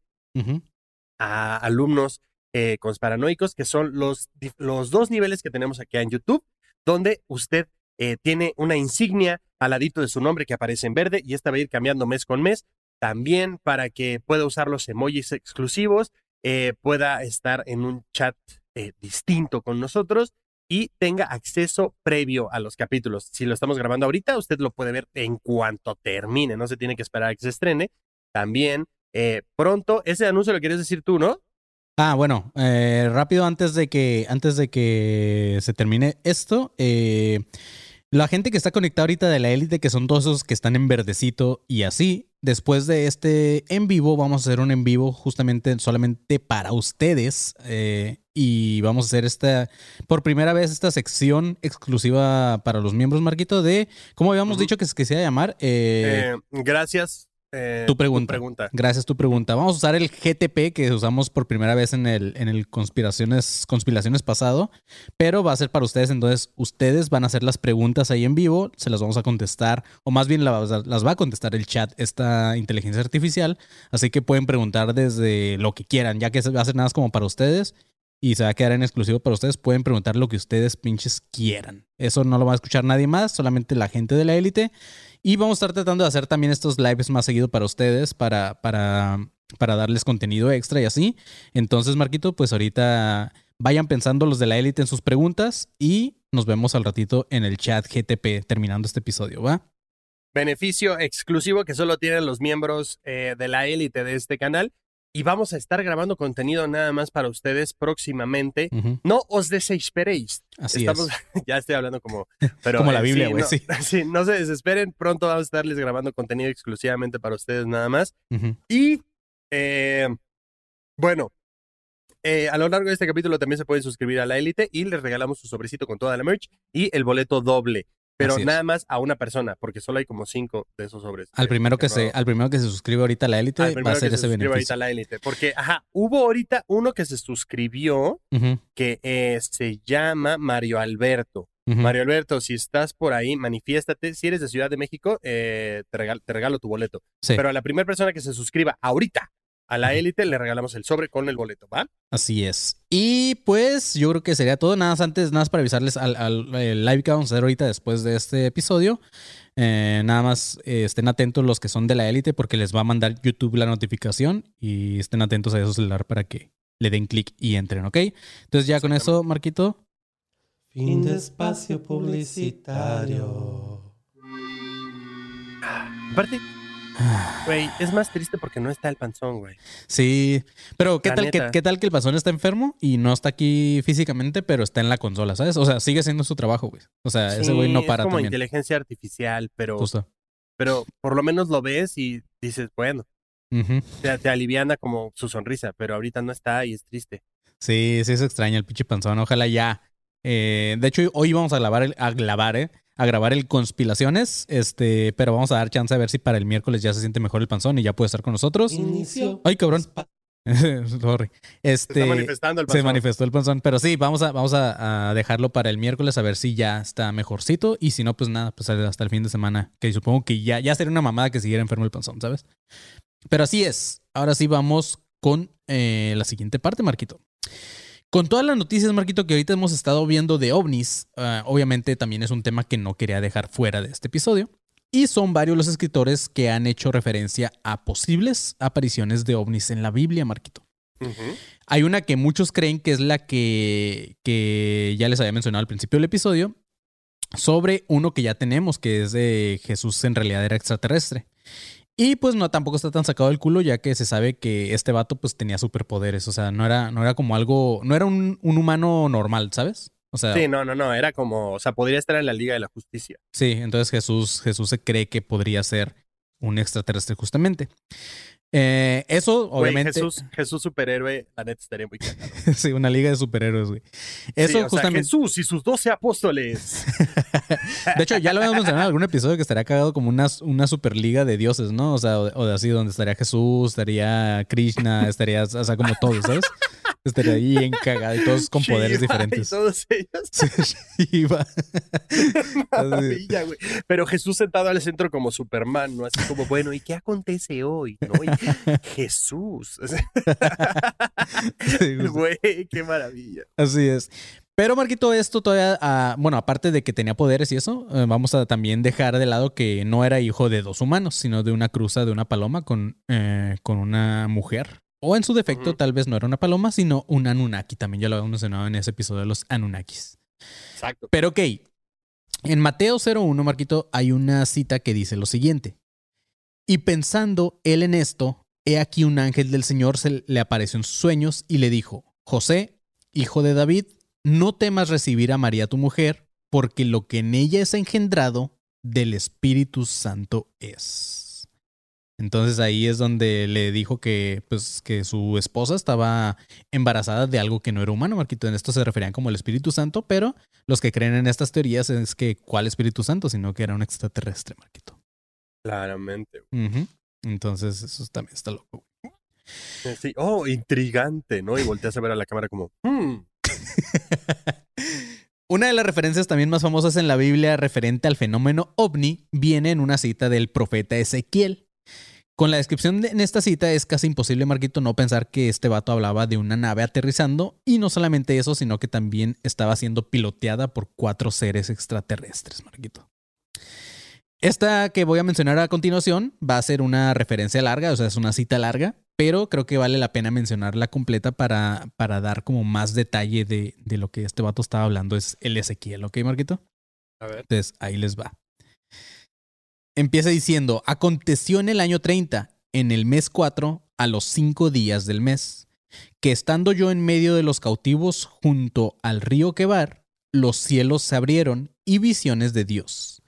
a alumnos eh, conspiranoicos, que son los, los dos niveles que tenemos aquí en YouTube, donde usted eh, tiene una insignia al ladito de su nombre que aparece en verde y esta va a ir cambiando mes con mes. También para que pueda usar los emojis exclusivos, eh, pueda estar en un chat eh, distinto con nosotros y tenga acceso previo a los capítulos. Si lo estamos grabando ahorita, usted lo puede ver en cuanto termine, no se tiene que esperar a que se estrene. También eh, pronto, ese anuncio lo quieres decir tú, ¿no? Ah, bueno, eh, rápido antes de que antes de que se termine esto, la gente que está conectada ahorita de la élite, que son todos esos que están en verdecito y así, después de este en vivo, vamos a hacer un en vivo justamente solamente para ustedes eh, y vamos a hacer esta, por primera vez, esta sección exclusiva para los miembros, Marquito, de, ¿cómo habíamos dicho que se que se iba a llamar? Eh, Eh, gracias. Eh, tu pregunta. Gracias tu pregunta. Vamos a usar el GTP que usamos por primera vez en el, en el conspiraciones, conspiraciones pasado, pero va a ser para ustedes. Entonces, ustedes van a hacer las preguntas ahí en vivo, se las vamos a contestar, o más bien las, las va a contestar el chat, esta inteligencia artificial. Así que pueden preguntar desde lo que quieran, ya que va a ser nada más como para ustedes y se va a quedar en exclusivo para ustedes. Pueden preguntar lo que ustedes pinches quieran. Eso no lo va a escuchar nadie más, solamente la gente de la élite. Y vamos a estar tratando de hacer también estos lives más seguido para ustedes, para, para, para darles contenido extra y así. Entonces, Marquito, pues ahorita vayan pensando los de la élite en sus preguntas y nos vemos al ratito en el chat GTP terminando este episodio, ¿va? Beneficio exclusivo que solo tienen los miembros eh, de la élite de este canal. Y vamos a estar grabando contenido nada más para ustedes próximamente. No os desesperéis. Así Estamos, es. ya estoy hablando como. Pero, Como la eh, Biblia, sí, güey, no, sí. sí, no se desesperen. Pronto vamos a estarles grabando contenido exclusivamente para ustedes nada más. Y eh, bueno, eh, a lo largo de este capítulo también se pueden suscribir a la élite y les regalamos su sobrecito con toda la merch y el boleto doble. Pero nada más a una persona, porque solo hay como cinco de esos sobres. Al primero que se, al primero que se suscribe ahorita a la élite va a ser ese se suscriba ahorita beneficio. a la élite. Porque, ajá, hubo ahorita uno que se suscribió que eh, se llama Mario Alberto. Mario Alberto, si estás por ahí, manifiéstate. Si eres de Ciudad de México, eh, te, regal- te regalo tu boleto. Sí. Pero a la primera persona que se suscriba ahorita a la élite le regalamos el sobre con el boleto, ¿va? Así es. Y pues yo creo que sería todo. Nada más antes, nada más para avisarles al, al- live que vamos a hacer ahorita después de este episodio. Eh, nada más eh, estén atentos los que son de la élite porque les va a mandar YouTube la notificación y estén atentos a su celular para que le den clic y entren, ¿ok? Entonces ya con eso, Marquito. Fin de espacio publicitario. Aparte, güey, es más triste porque no está el panzón, güey. Sí, pero ¿qué La tal, que, neta. ¿qué tal que el pasón está enfermo y no está aquí físicamente, pero está en la consola, ¿sabes? O sea, sigue haciendo su trabajo, güey. O sea, ese güey no para Es como también. inteligencia artificial, pero, Justo. pero por lo menos lo ves y dices, bueno, Ujú. te, te aliviana como su sonrisa, pero ahorita no está y es triste. Sí, sí, se extraña el pinche panzón. Ojalá ya. Eh, de hecho, hoy vamos a grabar el, a grabar, ¿eh? A grabar el conspiraciones. Este, pero vamos a dar chance a ver si para el miércoles ya se siente mejor el panzón y ya puede estar con nosotros. Inicio. Ay, cabrón. Sorry. Se Este, está manifestando el se panzón. manifestó el panzón. Pero sí, vamos a, vamos a, a dejarlo para el miércoles a ver si ya está mejorcito. Y si no, pues nada, pues hasta el fin de semana. Que supongo que ya, ya sería una mamada que siguiera enfermo el panzón, ¿sabes? Pero así es. Ahora sí vamos con eh, la siguiente parte, Marquito. Con todas las noticias, Marquito, que ahorita hemos estado viendo de ovnis, ah, obviamente también es un tema que no quería dejar fuera de este episodio. Y son varios los escritores que han hecho referencia a posibles apariciones de ovnis en la Biblia, Marquito. Hay una que muchos creen que es la que, que ya les había mencionado al principio del episodio, sobre uno que ya tenemos, que es de Jesús en realidad era extraterrestre. Y pues no, tampoco está tan sacado del culo, ya que se sabe que este vato pues tenía superpoderes. O sea, no era, no era como algo, no era un, un humano normal, ¿sabes? O sea, Sí, no, no, no. Era como, o sea, podría estar en la Liga de la Justicia. Sí, entonces Jesús, Jesús se cree que podría ser un extraterrestre justamente. Eh, eso, obviamente, Jesús, Jesús superhéroe, la neta estaría muy cagado. sí, una liga de superhéroes, güey. Eso Sí, o sea, justamente. Jesús y sus doce apóstoles. De hecho, ya lo habíamos mencionado en algún episodio que estaría cagado como una, una superliga de dioses, ¿no? O sea, o de, o así, donde estaría Jesús, estaría Krishna, estaría, o sea, como todos, ¿sabes? Estaría ahí en cagado y todos con poderes diferentes. Y todos ellos. Shiva. Maravilla, güey. Pero Jesús sentado al centro como Superman, ¿no? Así como, bueno, ¿y qué acontece hoy? ¿No? Y Jesús. Güey, qué maravilla. Así es. Pero Marquito, esto todavía, ah, bueno, aparte de que tenía poderes y eso, eh, vamos a también dejar de lado que no era hijo de dos humanos, sino de una cruza de una paloma con, eh, con una mujer. O en su defecto, tal vez no era una paloma, sino un Anunnaki. También ya lo habíamos mencionado en ese episodio de los Anunnakis. Exacto. Pero ok, en Mateo 01, Marquito, hay una cita que dice lo siguiente. Y pensando él en esto, he aquí un ángel del Señor se le apareció en sus sueños y le dijo, José, hijo de David, no temas recibir a María tu mujer, porque lo que en ella es engendrado del Espíritu Santo es. Entonces ahí es donde le dijo que, pues, que su esposa estaba embarazada de algo que no era humano, Marquito. En esto se referían como el Espíritu Santo, pero los que creen en estas teorías es que ¿cuál Espíritu Santo? Sino que era un extraterrestre, Marquito. Claramente. Ujú. Entonces eso también está loco. Sí. Oh, intrigante, ¿no? Y volteas a ver a la cámara como, hmm, Una de las referencias también más famosas en la Biblia referente al fenómeno ovni viene en una cita del profeta Ezequiel. Con la descripción de- en esta cita es casi imposible, Marquito, no pensar que este vato hablaba de una nave aterrizando y no solamente eso, sino que también estaba siendo piloteada por cuatro seres extraterrestres, Marquito. Esta que voy a mencionar a continuación va a ser una referencia larga, o sea, es una cita larga, pero creo que vale la pena mencionarla completa para, para dar como más detalle de, de lo que este vato estaba hablando. Es el Ezequiel, ¿ok, Marquito? a ver. Entonces, ahí les va. Empieza diciendo, aconteció en el año 30, en el mes 4, a los cinco días del mes, que estando yo en medio de los cautivos junto al río Quebar, los cielos se abrieron y visiones de Dios.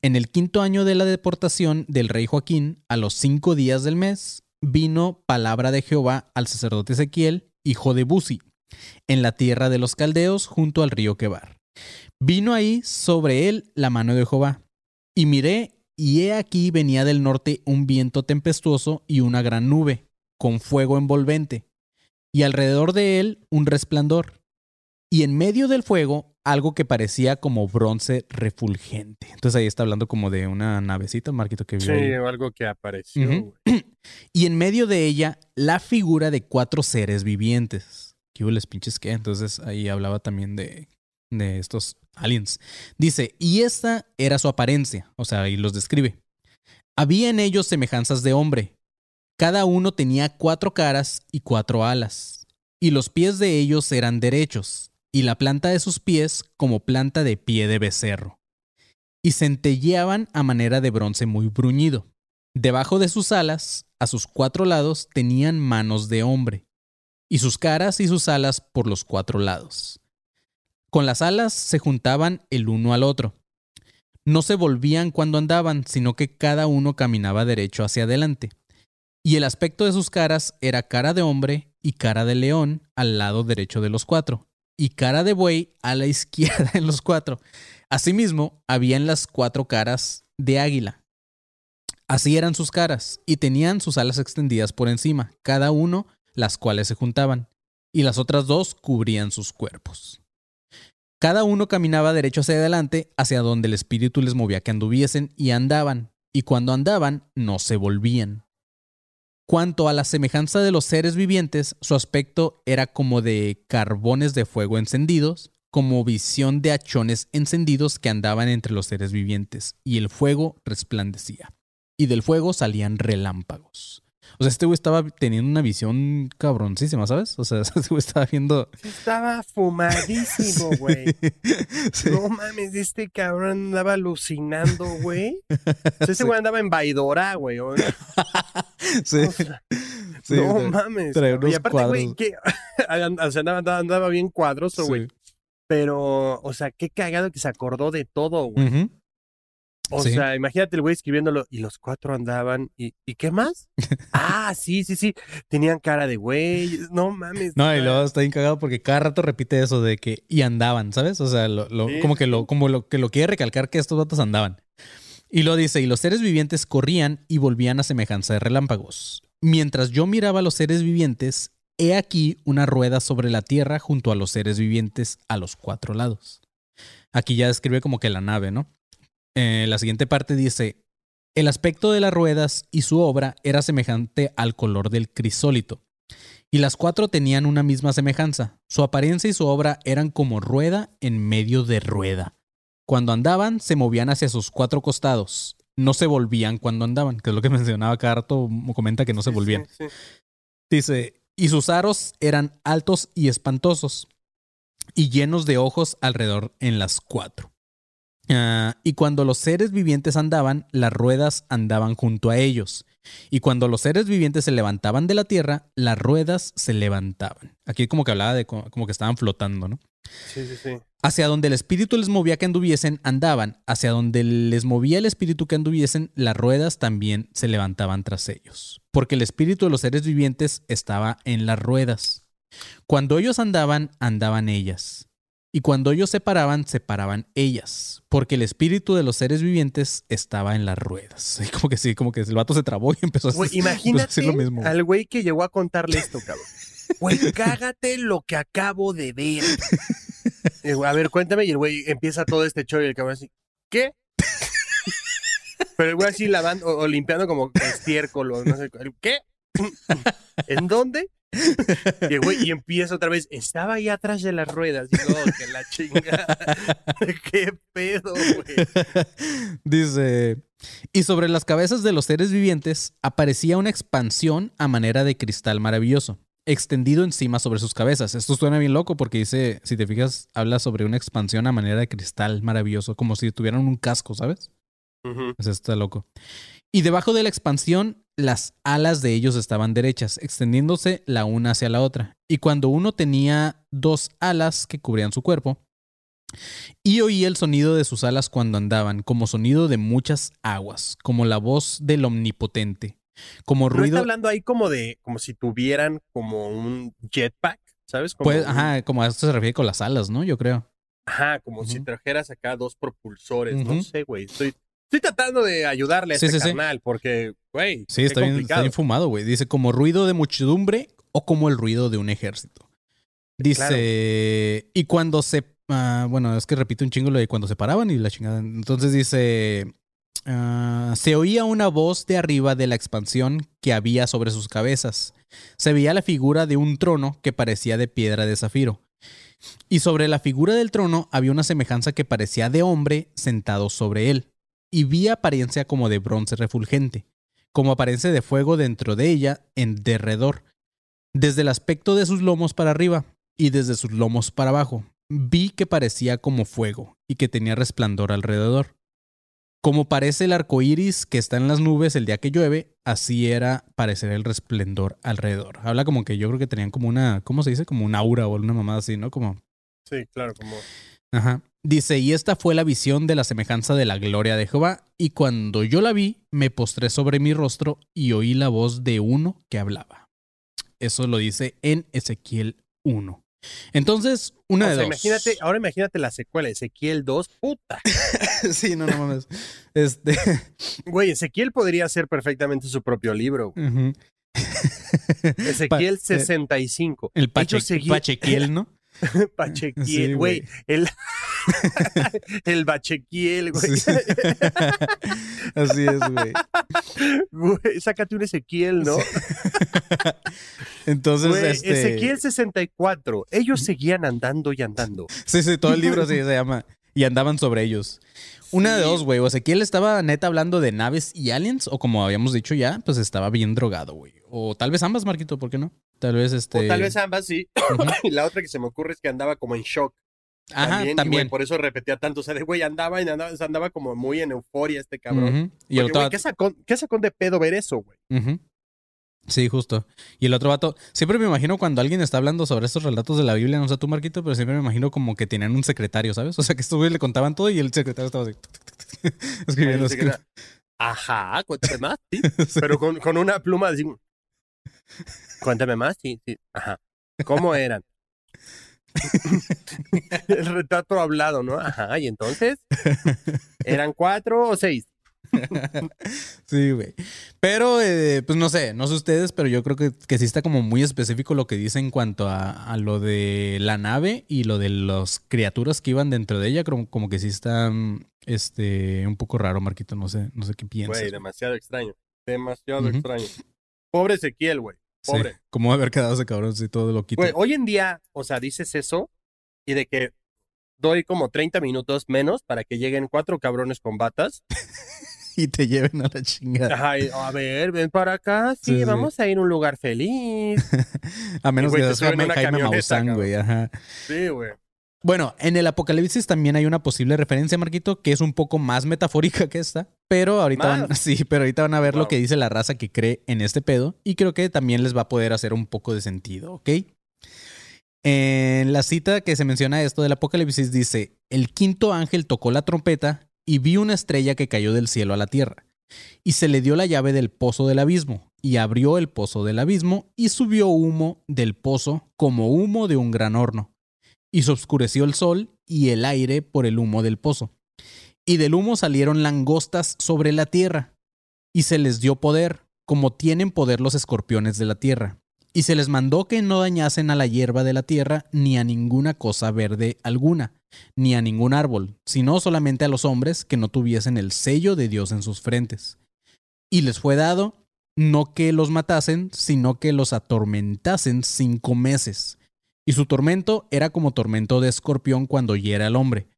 En el quinto año de la deportación del rey Joaquín, a los cinco días del mes, vino palabra de Jehová al sacerdote Ezequiel, hijo de Buzi, en la tierra de los caldeos junto al río Quebar. Vino ahí sobre él la mano de Jehová. Y miré, y he aquí venía del norte un viento tempestuoso y una gran nube, con fuego envolvente, y alrededor de él un resplandor, y en medio del fuego algo que parecía como bronce refulgente. Entonces ahí está hablando como de una navecita, Marquito, que vio Sí, ahí. algo que apareció. Y en medio de ella la figura de cuatro seres vivientes. ¿Qué hubo les pinches qué? Entonces ahí hablaba también de, de estos aliens. Dice, y esta era su apariencia, o sea, ahí los describe. Había en ellos semejanzas de hombre. Cada uno tenía cuatro caras y cuatro alas. Y los pies de ellos eran derechos, y la planta de sus pies como planta de pie de becerro. Y centelleaban a manera de bronce muy bruñido. Debajo de sus alas, a sus cuatro lados, tenían manos de hombre, y sus caras y sus alas por los cuatro lados. Con las alas se juntaban el uno al otro. No se volvían cuando andaban, sino que cada uno caminaba derecho hacia adelante. Y el aspecto de sus caras era cara de hombre y cara de león al lado derecho de los cuatro, y cara de buey a la izquierda en los cuatro. Asimismo, había en las cuatro caras de águila. Así eran sus caras, y tenían sus alas extendidas por encima, cada uno las cuales se juntaban, y las otras dos cubrían sus cuerpos. Cada uno caminaba derecho hacia adelante, hacia donde el espíritu les movía que anduviesen, y andaban, y cuando andaban, no se volvían. Cuanto a la semejanza de los seres vivientes, su aspecto era como de carbones de fuego encendidos, como visión de hachones encendidos que andaban entre los seres vivientes, y el fuego resplandecía, y del fuego salían relámpagos. O sea, este güey estaba teniendo una visión cabroncísima, ¿sabes? O sea, este güey estaba viendo... Estaba fumadísimo, güey. Sí. No mames, este cabrón andaba alucinando, güey. O sea, ese güey andaba en Baidora, güey. Sí, o sea, sí, no mames. Y aparte, güey, que o sea, andaba, bien cuadroso, güey. Pero, o sea, qué cagado que se acordó de todo, güey. Ujú. O Sí. sea, imagínate el güey escribiéndolo y los cuatro andaban y, ¿y qué más? ah, sí, sí, sí. Tenían cara de güey. No mames. No, y luego está bien cagado porque cada rato repite eso de que y andaban, ¿sabes? O sea, lo, lo- Sí, como que lo, como lo que lo quiere recalcar que estos datos andaban. Y lo dice, y los seres vivientes corrían y volvían a semejanza de relámpagos. Mientras yo miraba a los seres vivientes, he aquí una rueda sobre la tierra junto a los seres vivientes a los cuatro lados. Aquí ya describe como que la nave, ¿no? Eh, la siguiente parte dice, el aspecto de las ruedas y su obra era semejante al color del crisólito. Y las cuatro tenían una misma semejanza. Su apariencia y su obra eran como rueda en medio de rueda. Cuando andaban, se movían hacia sus cuatro costados. No se volvían cuando andaban, que es lo que mencionaba cada rato, comenta que no se Sí, volvían. sí, sí. Dice, y sus aros eran altos y espantosos, y llenos de ojos alrededor en las cuatro. Ah, y cuando los seres vivientes andaban, las ruedas andaban junto a ellos. Y cuando los seres vivientes se levantaban de la tierra, las ruedas se levantaban. Aquí como que hablaba de co- como que estaban flotando, ¿no? Sí, sí, sí. Hacia donde el espíritu les movía que anduviesen, andaban. Hacia donde les movía el espíritu que anduviesen, las ruedas también se levantaban tras ellos. Porque el espíritu de los seres vivientes estaba en las ruedas. Cuando ellos andaban, andaban ellas. Y cuando ellos se paraban, se paraban ellas. Porque el espíritu de los seres vivientes estaba en las ruedas. Y como que sí, como que el vato se trabó y empezó a, empezó a imagínate decir lo mismo. al güey que llegó a contarle esto, cabrón. Güey, cágate lo que acabo de ver. A ver, cuéntame. Y el güey empieza todo este show y el cabrón así, ¿qué? Pero el güey así lavando o, o limpiando como estiércol o no sé. ¿Qué? ¿En dónde? Y empieza otra vez. Estaba ahí atrás de las ruedas. Y no, que la chingada. ¿Qué pedo, güey? Dice, y sobre las cabezas de los seres vivientes aparecía una expansión a manera de cristal maravilloso, extendido encima sobre sus cabezas. Esto suena bien loco porque dice, si te fijas, habla sobre una expansión a manera de cristal maravilloso, como si tuvieran un casco, ¿sabes? Eso está loco. Y debajo de la expansión, las alas de ellos estaban derechas, extendiéndose la una hacia la otra. Y cuando uno tenía dos alas que cubrían su cuerpo, y oí el sonido de sus alas cuando andaban, como sonido de muchas aguas, como la voz del omnipotente, como No está ruido. hablando ahí como de, como si tuvieran como un jetpack, ¿sabes? Como Pues, un- ajá, como a esto se refiere con las alas, ¿no? Yo creo. Ajá, como si trajeras acá dos propulsores, no sé, güey. Estoy, estoy tratando de ayudarle a Sí, este sí, sí. carnal, porque, güey, Sí, está bien, está bien fumado, güey. Dice como ruido de muchedumbre o como el ruido de un ejército. Dice, y cuando se, ah, bueno, es que repite un chingo lo de cuando se paraban y la chingada. Entonces dice, ah, se oía una voz de arriba de la expansión que había sobre sus cabezas. Se veía la figura de un trono que parecía de piedra de zafiro. Y sobre la figura del trono había una semejanza que parecía de hombre sentado sobre él. Y vi apariencia como de bronce refulgente como apariencia de fuego dentro de ella en derredor, desde el aspecto de sus lomos para arriba y desde sus lomos para abajo. Vi que parecía como fuego y que tenía resplandor alrededor. Como parece el arco iris que está en las nubes el día que llueve, así era parecer el resplendor alrededor. Habla como que yo creo que tenían como una, ¿cómo se dice? Como un aura o una mamada así, ¿no? Como Sí, claro, como. Ajá. Dice, y esta fue la visión de la semejanza de la gloria de Jehová, y cuando yo la vi, me postré sobre mi rostro y oí la voz de uno que hablaba. Eso lo dice en Ezequiel 1. Entonces, una O de sea, dos. imagínate, ahora imagínate la secuela, Ezequiel 2, puta. sí, no, no mames. Este. Güey, Ezequiel podría ser perfectamente su propio libro. güey. ujú. Ezequiel Pa- 65. El Pache, Ellos Pachequiel, ¿no? Pachequiel, güey. el, el Bachequiel, güey. Sí. Así es, güey. Güey, Sácate un Ezequiel, ¿no? Entonces, Güey, este... Ezequiel 64. Ellos seguían andando y andando. Sí, sí, todo el libro así se llama. Y andaban sobre ellos. Una de dos, güey. O Ezequiel estaba neta hablando de naves y aliens, o como habíamos dicho ya, pues estaba bien drogado, güey. O tal vez ambas, Marquito, ¿por qué no? Tal vez este. O tal vez ambas sí. Y la otra que se me ocurre es que andaba como en shock. Ajá, también. por eso repetía tanto. O sea, de güey, andaba y andaba, andaba como muy en euforia este cabrón. Ujú. Y el otro ¿qué, sacó, ¿qué sacó de pedo ver eso, güey? Sí, justo. Y el otro vato, siempre me imagino cuando alguien está hablando sobre estos relatos de la Biblia, no sé tú, Marquito, pero siempre me imagino como que tenían un secretario, ¿sabes? O sea, que estos güeyes le contaban todo y el secretario estaba así, escribiendo. Ajá, cuéntame más, sí. Pero con, con una pluma así. Cuéntame más, sí, sí. Ajá. ¿Cómo eran? El retrato hablado, ¿no? Ajá, y entonces, ¿eran cuatro o seis? Sí, güey. Pero, eh, pues no sé, no sé ustedes, pero yo creo que, que sí está como muy específico lo que dice en cuanto a, a lo de la nave y lo de las criaturas que iban dentro de ella. Como, como que sí está este, un poco raro, Marquito. No sé, no sé qué piensas. Güey, demasiado extraño. Demasiado extraño. Pobre Ezequiel, güey. Sí, Pobre. ¿Cómo va a haber quedado ese cabrón si todo lo quita? Güey, hoy en día, o sea, dices eso y de que doy como 30 minutos menos para que lleguen cuatro cabrones con batas. y te lleven a la chingada. Ajá, y, a ver, ven para acá, sí, Sí, sí. vamos a ir a un lugar feliz. A menos que seas suben en Jaime, Jaime Maussan, güey. Ajá. Sí, güey. Bueno, en el Apocalipsis también hay una posible referencia, Marquito, que es un poco más metafórica que esta. Pero ahorita van, sí, pero ahorita van a ver lo que dice la raza que cree en este pedo. Y creo que también les va a poder hacer un poco de sentido, ¿ok? En la cita que se menciona esto del Apocalipsis dice: El quinto ángel tocó la trompeta y vi una estrella que cayó del cielo a la tierra. Y se le dio la llave del pozo del abismo, y abrió el pozo del abismo, y subió humo del pozo como humo de un gran horno y se oscureció el sol y el aire por el humo del pozo. Y del humo salieron langostas sobre la tierra, y se les dio poder, como tienen poder los escorpiones de la tierra. Y se les mandó que no dañasen a la hierba de la tierra, ni a ninguna cosa verde alguna, ni a ningún árbol, sino solamente a los hombres que no tuviesen el sello de Dios en sus frentes. Y les fue dado no que los matasen, sino que los atormentasen cinco meses y su tormento era como tormento de escorpión cuando hiera al hombre.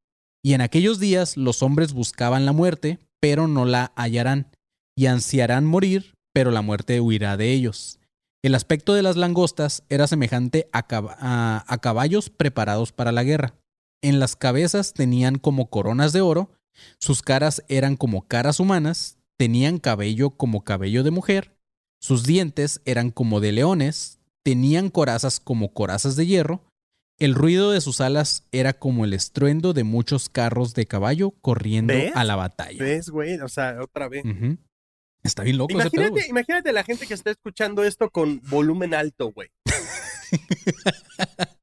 Y en aquellos días los hombres buscaban la muerte, pero no la hallarán, y ansiarán morir, pero la muerte huirá de ellos. El aspecto de las langostas era semejante a, a caballos preparados para la guerra. En las cabezas tenían como coronas de oro, sus caras eran como caras humanas, tenían cabello como cabello de mujer, sus dientes eran como de leones, tenían corazas como corazas de hierro, el ruido de sus alas era como el estruendo de muchos carros de caballo corriendo ¿Ves? a la batalla. ¿Ves, güey? O sea, otra vez. Está bien loco ese pedo, Imagínate, imagínate la gente que está escuchando esto con volumen alto, güey.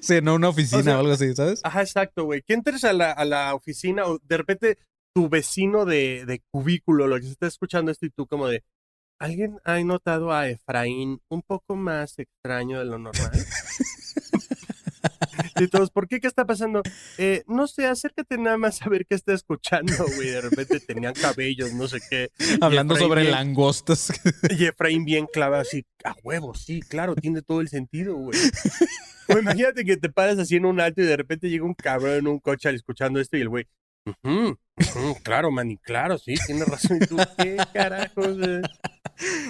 Sí, no una oficina O sea, o algo así, ¿sabes? Ajá, exacto, güey. Que entres a la, a la oficina o de repente tu vecino de, de cubículo, lo que se está escuchando esto y tú como de, ¿alguien ha notado a Efraín un poco más extraño de lo normal? y todos, ¿por qué? ¿Qué está pasando? "Eh, no sé, acércate nada más a ver qué está escuchando, güey. De repente tenían cabellos, no sé qué. Hablando sobre bien- langostas. Y Efraín bien clavado así, a huevo, sí, claro, tiene todo el sentido, güey. Imagínate que te paras así en un alto y de repente llega un cabrón en un coche al escuchando esto y el güey, "Ujú, ujú, claro, man, y claro, sí, tienes razón. Y tú, ¿qué carajos? eh?".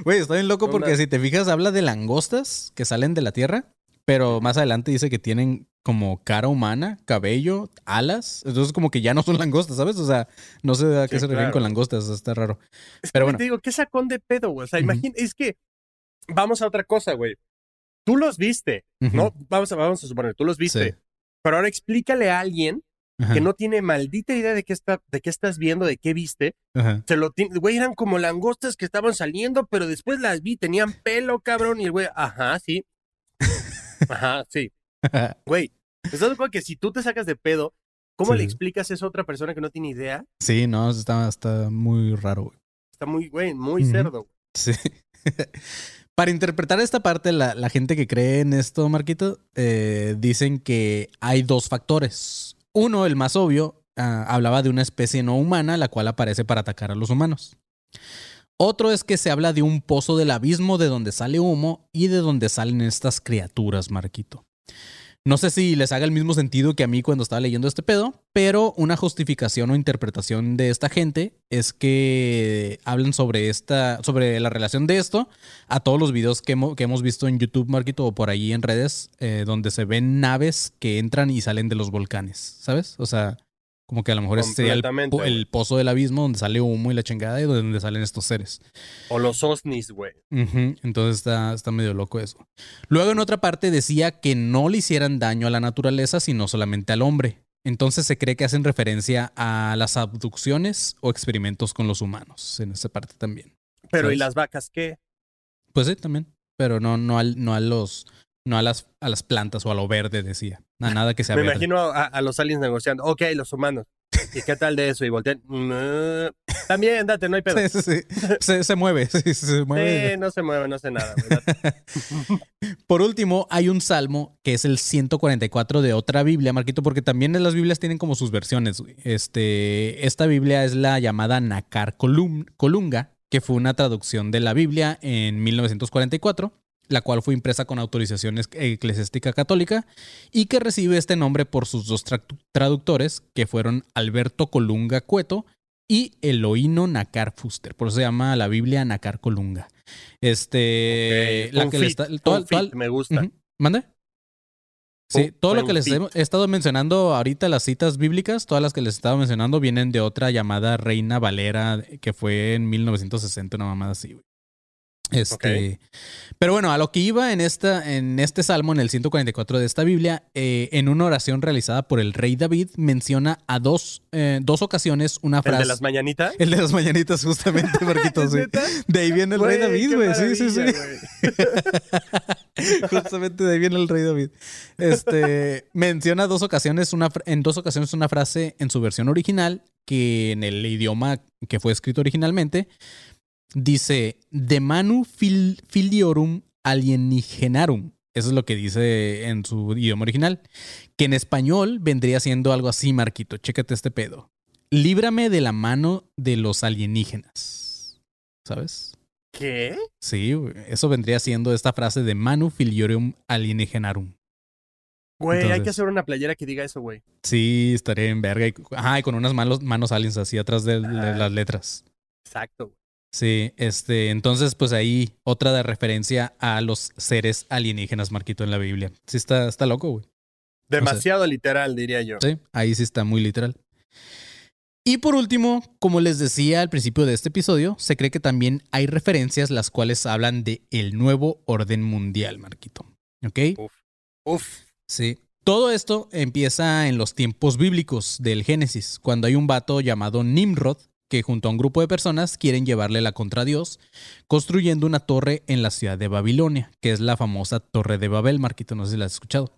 Güey, está bien loco porque si te fijas, habla de langostas que salen de la tierra, pero más adelante dice que tienen como cara humana, cabello, alas. Entonces, como que ya no son langostas, ¿sabes? O sea, no sé a qué Sí, se refieren claro. con langostas, está raro. Es Pero bueno. te digo, ¿qué sacón de pedo, güey? O sea, es que vamos a otra cosa, güey. Tú los viste, Ujú. ¿no? Vamos a, vamos a suponer, tú los viste. Sí. Pero ahora explícale a alguien Ajá, que no tiene maldita idea de qué, está, de qué estás viendo, de qué viste. ajá. Se lo güey, eran como langostas que estaban saliendo, pero después las vi, tenían pelo, cabrón, y el güey, ajá, sí. Ajá, sí. Güey, ¿estás de acuerdo que si tú te sacas de pedo, ¿cómo Sí. le explicas eso a otra persona que no tiene idea? Sí, no, está, está muy raro, güey. Está muy, güey, muy cerdo. Sí. Para interpretar esta parte, la, la gente que cree en esto, Marquito, eh, dicen que hay dos factores. Uno, el más obvio, ah, hablaba de una especie no humana, la cual aparece para atacar a los humanos. Otro es que se habla de un pozo del abismo de donde sale humo y de donde salen estas criaturas, Marquito. No sé si les haga el mismo sentido que a mí cuando estaba leyendo este pedo, pero una justificación o interpretación de esta gente es que hablan sobre esta, sobre la relación de esto a todos los videos que, hemo- que hemos visto en YouTube, Marquito, o por ahí en redes, eh, donde se ven naves que entran y salen de los volcanes, ¿sabes? O sea, como que a lo mejor ese sería el, pozo del abismo donde sale humo y la chingada y donde salen estos seres. O los OSNIs, güey. Entonces está, está medio loco eso. Luego en otra parte decía que no le hicieran daño a la naturaleza, sino solamente al hombre. Entonces se cree que hacen referencia a las abducciones o experimentos con los humanos en esa parte también. Pero ¿y las vacas qué? Pues sí, también. Pero no, no, al- no a los, no a las, a las plantas o a lo verde, decía. Nada que sea Me imagino a, a los aliens negociando. Ok, los humanos. ¿Y qué tal de eso? Y voltean. "Mm, También, date, no hay pedo. Sí, sí, sí. Se, se mueve, sí, se mueve. No se mueve, no sé nada. Por último, hay un salmo que es el 144 de otra Biblia, Marquito, porque también las Biblias tienen como sus versiones. güey. Este, esta Biblia es la llamada Nakar Colum- Colunga, que fue una traducción de la Biblia en 1944, la cual fue impresa con autorización es- eclesiástica católica y que recibe este nombre por sus dos tra- traductores, que fueron Alberto Colunga Cueto y Eloíno Nakar Fuster. Por eso se llama la Biblia Nakar Colunga. Este, la que le está, toda- toda- me gusta. ¿Mande? Sí, Fue- todo lo que les he, he estado mencionando ahorita, las citas bíblicas, todas las que les estaba mencionando vienen de otra llamada Reina Valera, que fue en 1960, una mamada así, güey. Este, pero bueno, a lo que iba en esta, en este salmo, en el 144 de esta Biblia, eh, en una oración realizada por el rey David, menciona a dos, eh, dos ocasiones una ¿El frase. de las mañanitas? El de las mañanitas, justamente, Marquito, sí. De ahí viene el rey David, güey. Sí, sí, sí. Justamente de ahí viene el rey David. Este menciona dos ocasiones, una, en dos ocasiones una frase en su versión original, que en el idioma que fue escrito originalmente, dice de manu fil- filiorum alienígenarum. Eso es lo que dice en su idioma original. Que en español vendría siendo algo así, Marquito. Chécate este pedo. Líbrame de la mano de los alienígenas. ¿Sabes? ¿Qué? Sí, eso vendría siendo esta frase de Manu Filiorum Alienígenarum. Güey, hay que hacer una playera que diga eso, güey. Sí, estaría en verga. Y, ajá, y con unas manos, manos aliens así atrás de, de Ajá. las letras. Exacto. güey. Sí, este, entonces, pues ahí otra de referencia a los seres alienígenas, Marquito, en la Biblia. Sí, está, está loco, güey. Demasiado literal, diría yo. Sí, ahí sí está muy literal. Y por último, como les decía al principio de este episodio, se cree que también hay referencias las cuales hablan de el nuevo orden mundial, Marquito. ¿Ok? Uf. Sí. Todo esto empieza en los tiempos bíblicos del Génesis, cuando hay un vato llamado Nimrod que junto a un grupo de personas quieren llevarle la contra Dios, construyendo una torre en la ciudad de Babilonia, que es la famosa Torre de Babel, Marquito, no sé si la has escuchado.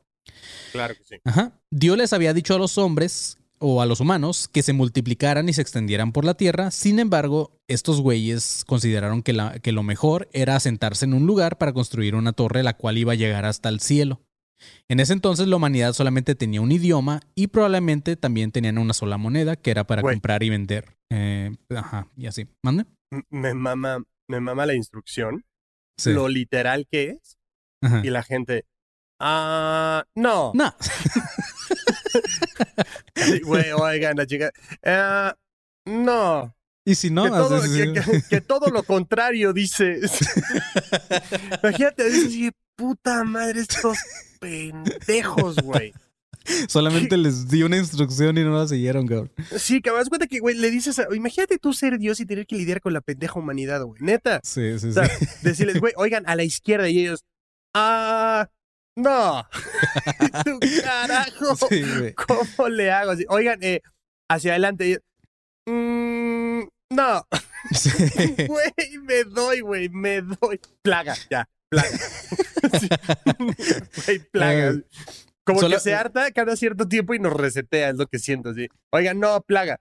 Claro que sí. Ajá. Dios les había dicho a los hombres o a los humanos que se multiplicaran y se extendieran por la tierra. Sin embargo, estos güeyes consideraron que, la- que lo mejor era asentarse en un lugar para construir una torre la cual iba a llegar hasta el cielo. En ese entonces la humanidad solamente tenía un idioma y probablemente también tenían una sola moneda que era para Güey. comprar y vender. Eh, ajá, y así. ¿Mande? Me mama, me mama la instrucción, Sí. lo literal que es, Ajá. y la gente. Ah, no. No. Así, Güey, oigan, la chica. "Ah, no. Y si no, que, todo, que- que- que todo lo contrario dice. Imagínate, dices así, puta madre, estos pendejos, güey. solamente les di una instrucción y no la siguieron, cabrón. Sí, que me das cuenta que, güey, le dices, a- imagínate tú ser Dios y tener que lidiar con la pendeja humanidad, güey. Neta. Sí, sí, O sí. sea, decirles, güey, oigan, a la izquierda y ellos, ah, no. Tú, carajo, Sí. ¿cómo le hago? Así, oigan, eh, hacia adelante. y ellos, "Mm, no, güey, me doy, güey, me doy. Plaga, ya, plaga. Güey, plaga. Eh, Como solo- que se harta cada cierto tiempo y nos resetea, es lo que siento, así. Oigan, no, plaga.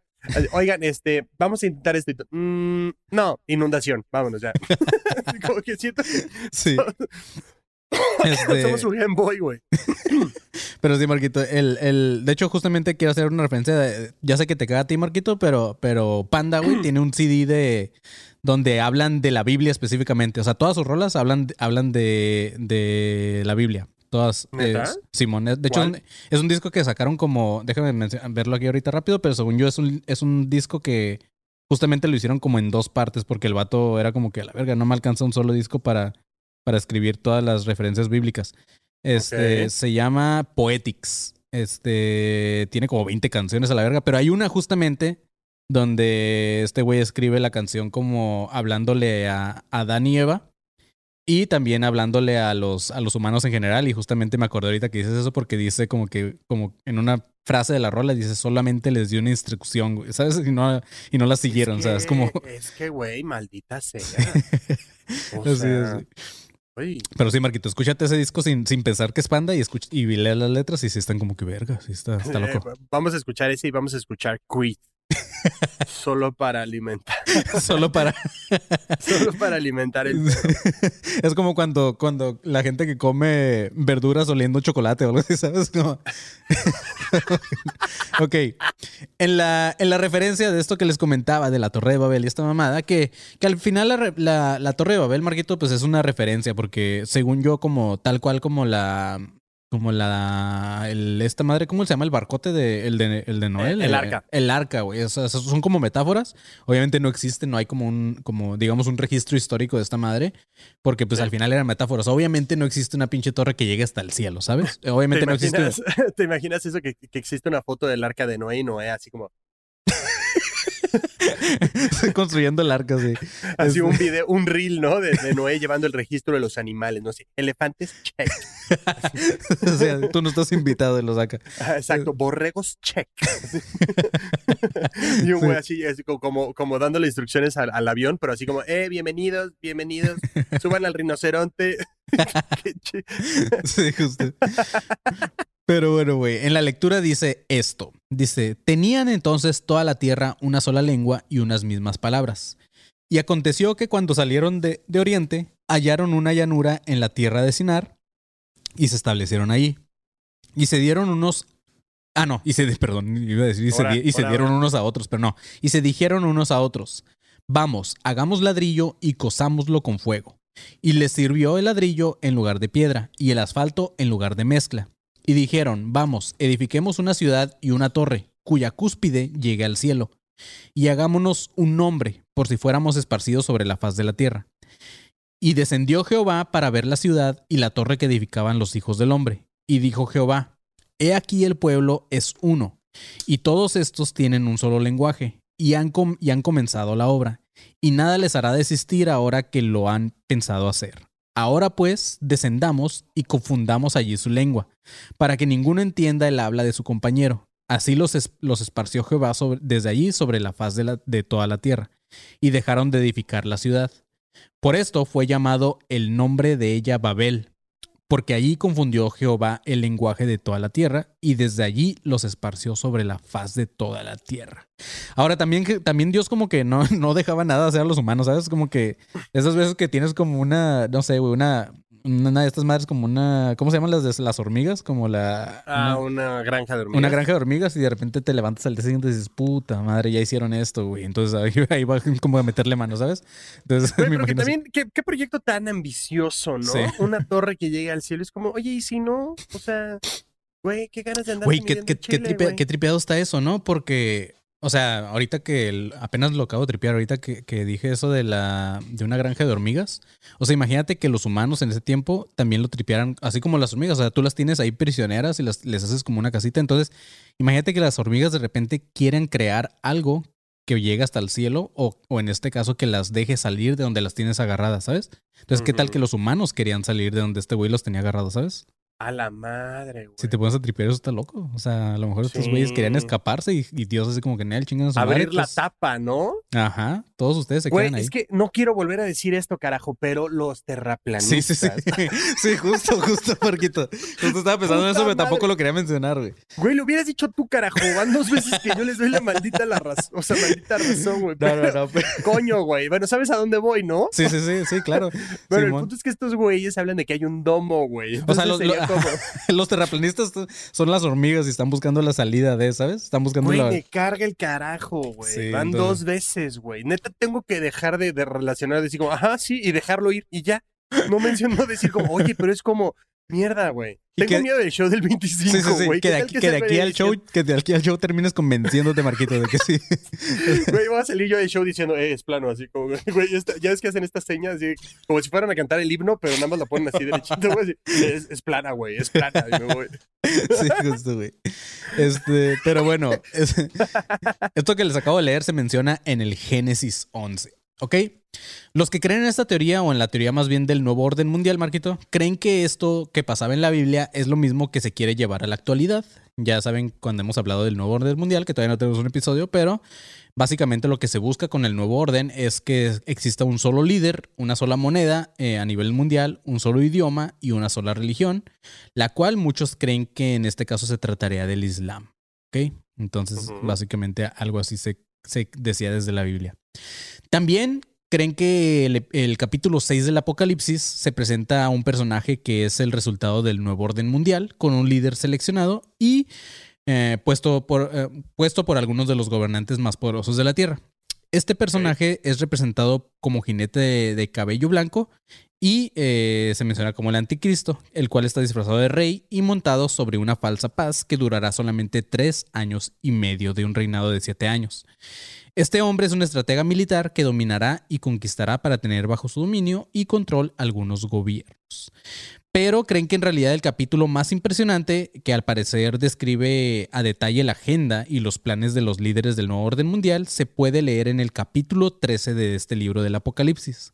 Oigan, este, vamos a intentar esto. Mm, no, inundación, vámonos ya. Como que siento que Sí. Este, somos un Game Boy, güey. Pero sí, Marquito, el, el, de hecho, justamente quiero hacer una referencia. de- ya sé que te caga a ti, Marquito, pero, pero Panda, güey, tiene un CD de donde hablan de la Biblia específicamente. O sea, todas sus rolas hablan, hablan de, de la Biblia. Todas. Eh, Simón. De hecho, es ¿Cuál? un, es un disco que sacaron como. Déjame verlo aquí ahorita rápido, pero según yo, es un, es un disco que justamente lo hicieron como en dos partes, porque el vato era como que a la verga, no me alcanza un solo disco para, para escribir todas las referencias bíblicas. Este se llama Poetics. Este tiene como 20 canciones a la verga, pero hay una justamente donde este güey escribe la canción como hablándole a Adán y Eva y también hablándole a los, a los humanos en general. Y justamente me acordé ahorita que dices eso porque dice como que, como en una frase de la rola, dice solamente les dio una instrucción, güey, ¿sabes? Y no, y no la siguieron, o sea, es como. Es que, güey, maldita sea. O sea. Pero sí, Marquito, escúchate ese disco sin, sin pensar que es panda y, escucha, y lee las letras y sí están como que verga, sí está, está eh, loco. vamos a escuchar ese y vamos a escuchar Creed. Solo para alimentar. Solo para. Solo para alimentar el. es como cuando, cuando la gente que come verduras oliendo chocolate o algo así, ¿sabes? Como... ok. En la, en la referencia de esto que les comentaba de la Torre de Babel y esta mamada, que, que al final la, la- la Torre de Babel, Marquito, pues es una referencia, porque según yo, como tal cual como la. Como la. El, esta madre, ¿cómo se llama? El barcote de, el de, el de Noel. El arca. El arca, güey. O sea, son como metáforas. Obviamente no existe, no hay como un, como, digamos, un registro histórico de esta madre. Porque pues Sí. al final eran metáforas. Obviamente no existe una pinche torre que llegue hasta el cielo, ¿sabes? ¿Te Obviamente no existe. ¿Te imaginas eso que, que existe una foto del arca de Noé y Noé así como Estoy construyendo el arca, sí. así Es- un video, un reel, ¿no? De, de Noé llevando el registro de los animales, no sé, elefantes, check. o sea, tú no estás invitado y lo saca. Ah, Exacto, borregos, check. y un güey así, así co- como, como dándole instrucciones al, al avión, pero así como, eh, bienvenidos, bienvenidos, suban al rinoceronte. Sí, justo. Pero bueno, güey, en la lectura dice esto. Dice, tenían entonces toda la tierra una sola lengua y unas mismas palabras. Y aconteció que cuando salieron de, de Oriente, hallaron una llanura en la tierra de Sinar y se establecieron allí. Y se dieron unos... Ah, no, y se... Perdón, iba a decir, y se, dieron unos a otros, pero no. Y se dijeron unos a otros, vamos, hagamos ladrillo y cosámoslo con fuego. Y les sirvió el ladrillo en lugar de piedra y el asfalto en lugar de mezcla. Y dijeron, vamos, edifiquemos una ciudad y una torre, cuya cúspide llegue al cielo, y hagámonos un nombre, por si fuéramos esparcidos sobre la faz de la tierra. Y descendió Jehová para ver la ciudad y la torre que edificaban los hijos del hombre. Y dijo Jehová, He aquí el pueblo es uno, y todos estos tienen un solo lenguaje, y han, comenzado la obra, y nada les hará desistir ahora que lo han pensado hacer. Ahora pues, descendamos y confundamos allí su lengua, para que ninguno entienda el habla de su compañero. Así los, los esparció Jehová desde allí sobre la faz de toda la tierra, y dejaron de edificar la ciudad. Por esto fue llamado el nombre de ella Babel, porque allí confundió Jehová el lenguaje de toda la tierra, y desde allí los esparció sobre la faz de toda la tierra. Ahora también, también Dios como que no, no dejaba nada hacer a los humanos, ¿sabes? Como que esas veces que tienes como una, no sé, una, una de estas madres como una, ¿cómo se llaman las de las hormigas? Como la... Ah, una- una granja de hormigas. una granja de hormigas y de repente te levantas al día siguiente y dices, puta madre, ya hicieron esto, güey. Entonces ahí, ahí va como a meterle mano, ¿sabes? Entonces me pero que también, ¿qué, qué proyecto tan ambicioso, ¿no? Sí. Una torre que llegue al cielo. Es como, oye, ¿y si no? O sea, güey, qué ganas de andar Güey, qué, qué tripeado está eso, ¿no? Porque, o sea, ahorita que el- apenas lo acabo de tripear, ahorita que, que dije eso de la de una granja de hormigas. O sea, imagínate que los humanos en ese tiempo también lo tripearan, así como las hormigas. O sea, tú las tienes ahí prisioneras y las, les haces como una casita. Entonces, imagínate que las hormigas de repente quieren crear algo que llegue hasta el cielo o, o en este caso que las deje salir de donde las tienes agarradas, ¿sabes? Entonces, ¿qué tal que los humanos querían salir de donde este güey los tenía agarrados, ¿sabes? A la madre, güey. Si te pones a tripear, eso está loco. O sea, a lo mejor estos Sí. güeyes querían escaparse y, y Dios así como que en chingan a su madre, Abrir la pues, tapa, ¿no? Ajá, todos ustedes se Güey, quedan ahí. es que no quiero volver a decir esto, carajo, pero los Sí, terraplanistas. sí, sí. Sí, justo, justo, Marquito. Justo estaba pensando en eso, pero tampoco madre. lo quería mencionar, güey. Güey, lo hubieras dicho tú, carajo. Van dos veces que yo les doy la maldita la razón. O sea, maldita razón, güey. No, no, Pero, no. pero- Coño, güey. Bueno, ¿sabes a dónde voy, no? Sí, sí, sí, sí, claro. Bueno, el punto es que estos güeyes hablan de que hay un domo, güey. O sea, los, lo- los terraplanistas son las hormigas y están buscando la salida de, ¿sabes? Están buscando güey, la... me carga el carajo, güey. Sí, Van entonces- dos veces, güey. Neta, tengo que dejar de, de relacionar, decir como, ajá, sí, y dejarlo ir, y ya. No menciono decir como, oye, pero es como, mierda, güey. Tengo que- miedo del show del 25, Sí, sí, sí. güey. Que ¿Qué de aquí, que de al show, que de aquí al show termines convenciéndote, Marquito, de que sí. Güey, voy a salir yo del show diciendo, eh, es plano, así como, güey, ya ves que hacen estas señas, así, como si fueran a cantar el himno, pero nada más la ponen así derechito, güey, es, es plana, güey, es plana. Sí, justo, güey. Este, pero bueno, es- esto que les acabo de leer se menciona en el Génesis 11, ¿ok? Los que creen en esta teoría, o en la teoría más bien del nuevo orden mundial, Marquito, creen que esto que pasaba en la Biblia es lo mismo que se quiere llevar a la actualidad. Ya saben cuando hemos hablado del nuevo orden mundial, que todavía no tenemos un episodio, pero básicamente lo que se busca con el nuevo orden es que exista un solo líder, una sola moneda eh, a nivel mundial, un solo idioma y una sola religión, la cual muchos creen que en este caso se trataría del Islam. ¿Ok? Entonces, básicamente algo así se, se decía desde la Biblia. También creen que el, el capítulo 6 del Apocalipsis se presenta a un personaje que es el resultado del nuevo orden mundial, con un líder seleccionado y eh, puesto, por, eh, puesto por algunos de los gobernantes más poderosos de la Tierra. Este personaje es representado como jinete de, de cabello blanco y eh, se menciona como el anticristo, el cual está disfrazado de rey y montado sobre una falsa paz que durará solamente tres años y medio de un reinado de siete años. Este hombre es un estratega militar que dominará y conquistará para tener bajo su dominio y control algunos gobiernos. Pero creen que en realidad el capítulo más impresionante, que al parecer describe a detalle la agenda y los planes de los líderes del nuevo orden mundial, se puede leer en el capítulo 13 de este libro del Apocalipsis.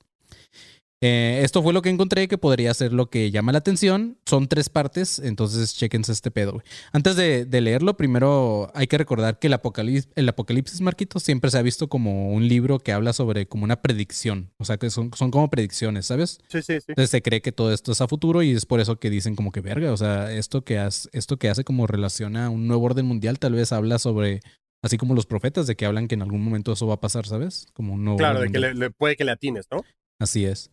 Eh, esto fue lo que encontré que podría ser lo que llama la atención. Son tres partes, entonces chequense este pedo. güey. Antes de, de leerlo, primero hay que recordar que el Apocalipsis, el Apocalipsis, Marquito, siempre se ha visto como un libro que habla sobre como una predicción. O sea, que son, son como predicciones, ¿sabes? Sí, sí, sí. Entonces se cree que todo esto es a futuro y es por eso que dicen como que verga, o sea, esto que hace, esto que hace como relaciona a un nuevo orden mundial tal vez habla sobre, así como los profetas de que hablan que en algún momento eso va a pasar, ¿sabes? Como un nuevo Claro, de que le- puede que le atines, ¿no? Así es.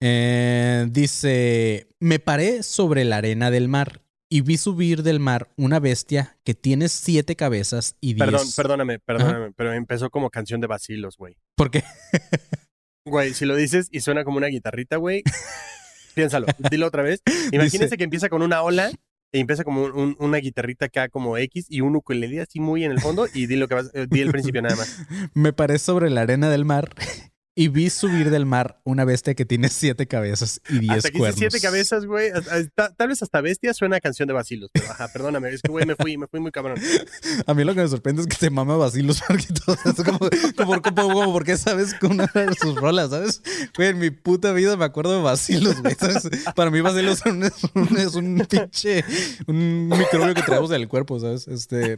Eh, dice, me paré sobre la arena del mar y vi subir del mar una bestia que tiene siete cabezas y diez... Perdón, perdóname, perdóname, pero empezó como canción de vacilos, güey. ¿Por qué? Güey, si lo dices y suena como una guitarrita, güey, piénsalo, dilo otra vez. Imagínense Dice- que empieza con una ola y empieza como un- un- una guitarrita acá como X y un ukulele así muy en el fondo y di lo que vas, eh, di el principio nada más. Me paré sobre la arena del mar y vi subir del mar una bestia que tiene siete cabezas y diez Hasta que cuernos. siete cabezas, güey. Tal vez hasta bestia suena a canción de vacilos, pero ajá, perdóname, es que güey me fui, me fui muy cabrón. A mí lo que me sorprende es que te mama Basilos Marquitos. Es como, como, como, como, ¿por qué sabes con una de sus rolas, sabes? Güey, en mi puta vida me acuerdo de Basilos, güey. ¿sabes? Para mí Basilos es un, es un, pinche, un microbio que traemos en el cuerpo, ¿sabes? Este,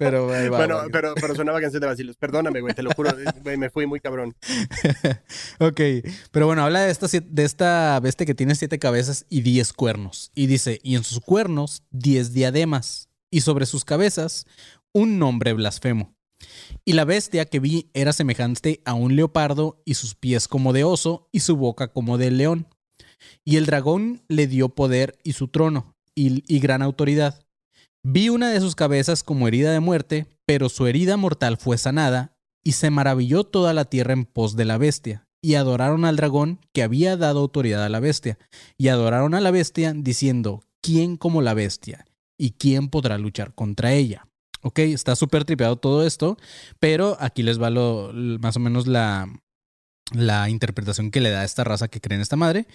pero ahí va. bueno, va. pero, pero sonaba canción de vacilos. Perdóname, güey, te lo juro, güey, me fui muy cabrón. ok, pero bueno, habla de esta, de esta bestia que tiene siete cabezas y diez cuernos. Y dice, y en sus cuernos diez diademas, y sobre sus cabezas un nombre blasfemo. Y la bestia que vi era semejante a un leopardo, y sus pies como de oso, y su boca como de león. Y el dragón le dio poder y su trono, y, y gran autoridad. Vi una de sus cabezas como herida de muerte, pero su herida mortal fue sanada, y se maravilló toda la tierra en pos de la bestia, y adoraron al dragón que había dado autoridad a la bestia, y adoraron a la bestia diciendo, ¿quién como la bestia? ¿Y quién podrá luchar contra ella? Ok, está súper tripeado todo esto, pero aquí les va lo, más o menos la, la interpretación que le da a esta raza que cree en esta madre.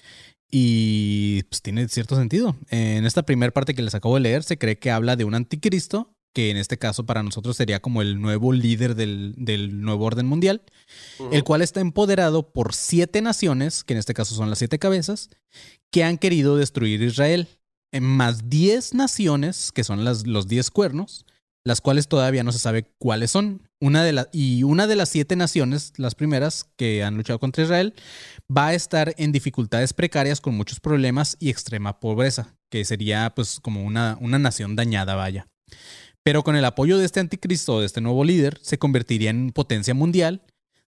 Y pues tiene cierto sentido. En esta primera parte que les acabo de leer, se cree que habla de un anticristo, que en este caso para nosotros sería como el nuevo líder del, del nuevo orden mundial, el cual está empoderado por siete naciones, que en este caso son las siete cabezas, que han querido destruir Israel. eh, más 10 naciones, que son las, los 10 cuernos, las cuales todavía no se sabe cuáles son. Una de la- y una de las siete naciones, las primeras que han luchado contra Israel, va a estar en dificultades precarias con muchos problemas y extrema pobreza, que sería pues como una, una nación dañada, vaya. Pero con el apoyo de este anticristo, de este nuevo líder, se convertiría en potencia mundial,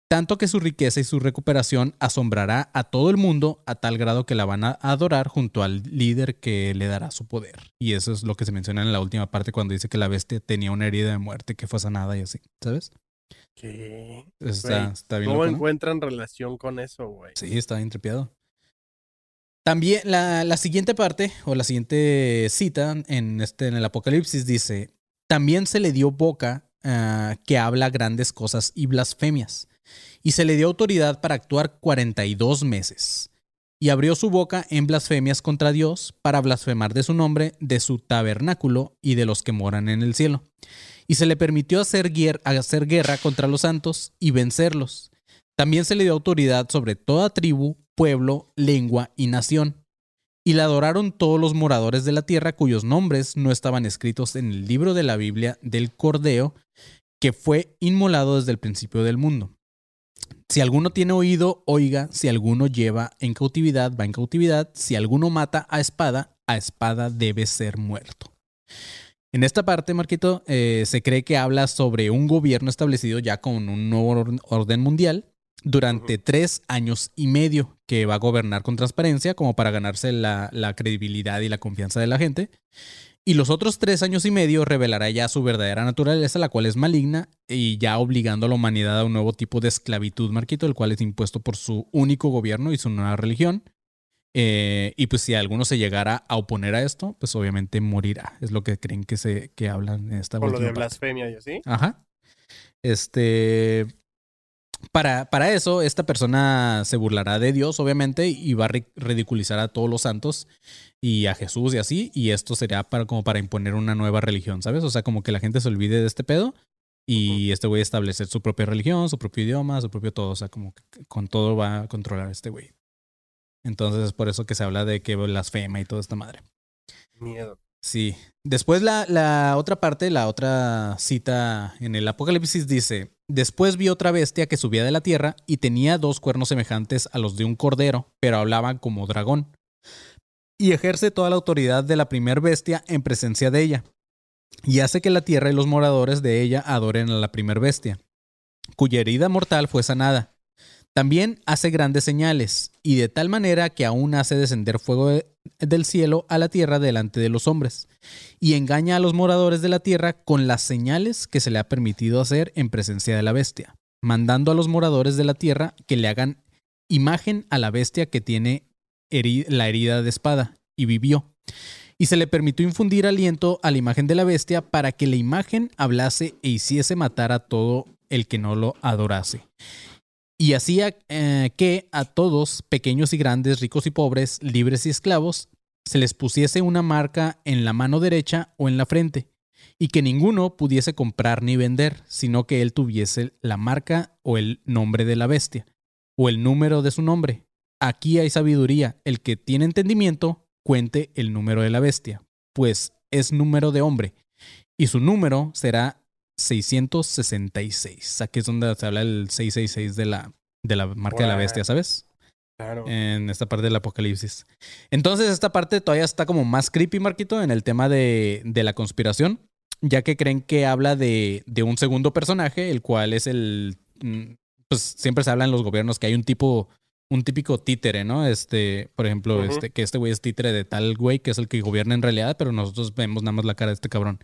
tanto que su riqueza y su recuperación asombrará a todo el mundo a tal grado que la van a adorar junto al líder que le dará su poder. Y eso es lo que se menciona en la última parte cuando dice que la bestia tenía una herida de muerte que fue sanada y así, ¿sabes? ¿Qué? Está, está bien ¿Cómo loco, ¿no? encuentran relación con eso, güey? Sí, está bien trepiado. También la, la siguiente parte o la siguiente cita en, este, en el Apocalipsis dice, también se le dio boca ah, que habla grandes cosas y blasfemias, y se le dio autoridad para actuar 42 meses, y abrió su boca en blasfemias contra Dios para blasfemar de su nombre, de su tabernáculo y de los que moran en el cielo. Y se le permitió hacer, guer- hacer guerra contra los santos y vencerlos. También se le dio autoridad sobre toda tribu, pueblo, lengua y nación. Y la adoraron todos los moradores de la tierra cuyos nombres no estaban escritos en el libro de la Biblia del Cordeo, que fue inmolado desde el principio del mundo. Si alguno tiene oído, oiga, si alguno lleva en cautividad, va en cautividad, si alguno mata a espada, a espada debe ser muerto. En esta parte, Marquito, eh, se cree que habla sobre un gobierno establecido ya con un nuevo or- orden mundial durante tres años y medio, que va a gobernar con transparencia como para ganarse la, la credibilidad y la confianza de la gente. Y los otros tres años y medio revelará ya su verdadera naturaleza, la cual es maligna, y ya obligando a la humanidad a un nuevo tipo de esclavitud, Marquito, el cual es impuesto por su único gobierno y su nueva religión. Eh, y pues si alguno se llegara a oponer a esto, pues obviamente morirá. Es lo que creen que se que hablan en esta Por lo de parte. blasfemia y así. Ajá. Este. Para, para eso, esta persona se burlará de Dios, obviamente, y va a ri- ridiculizar a todos los santos y a Jesús y así. Y esto sería para, como para imponer una nueva religión, ¿sabes? O sea, como que la gente se olvide de este pedo y este güey establecer su propia religión, su propio idioma, su propio todo. O sea, como que con todo va a controlar a este güey. Entonces, es por eso que se habla de que blasfema y toda esta madre. Miedo. Sí. Después la, la otra parte, la otra cita en el Apocalipsis dice, después vi otra bestia que subía de la tierra y tenía dos cuernos semejantes a los de un cordero, pero hablaban como dragón. Y ejerce toda la autoridad de la primer bestia en presencia de ella. Y hace que la tierra y los moradores de ella adoren a la primer bestia, cuya herida mortal fue sanada. También hace grandes señales, y de tal manera que aún hace descender fuego del cielo a la tierra delante de los hombres, y engaña a los moradores de la tierra con las señales que se le ha permitido hacer en presencia de la bestia, mandando a los moradores de la tierra que le hagan imagen a la bestia que tiene la herida de espada, y vivió. Y se le permitió infundir aliento a la imagen de la bestia para que la imagen hablase e hiciese matar a todo el que no lo adorase y hacía eh, que a todos, pequeños y grandes, ricos y pobres, libres y esclavos, se les pusiese una marca en la mano derecha o en la frente, y que ninguno pudiese comprar ni vender, sino que él tuviese la marca o el nombre de la bestia, o el número de su nombre. Aquí hay sabiduría. El que tiene entendimiento, cuente el número de la bestia, pues es número de hombre, y su número será 666. Aquí es donde se habla el 666 de la, de la marca de la bestia, ¿sabes? Claro. En esta parte del apocalipsis. Entonces, esta parte todavía está como más creepy, Marquito, en el tema de, de la conspiración, ya que creen que habla de, de un segundo personaje, el cual es el. mm, Pues siempre se habla en los gobiernos que hay un tipo. Un típico títere, ¿no? Este, por ejemplo, este, que este güey es títere de tal güey que es el que gobierna en realidad, pero nosotros vemos nada más la cara de este cabrón.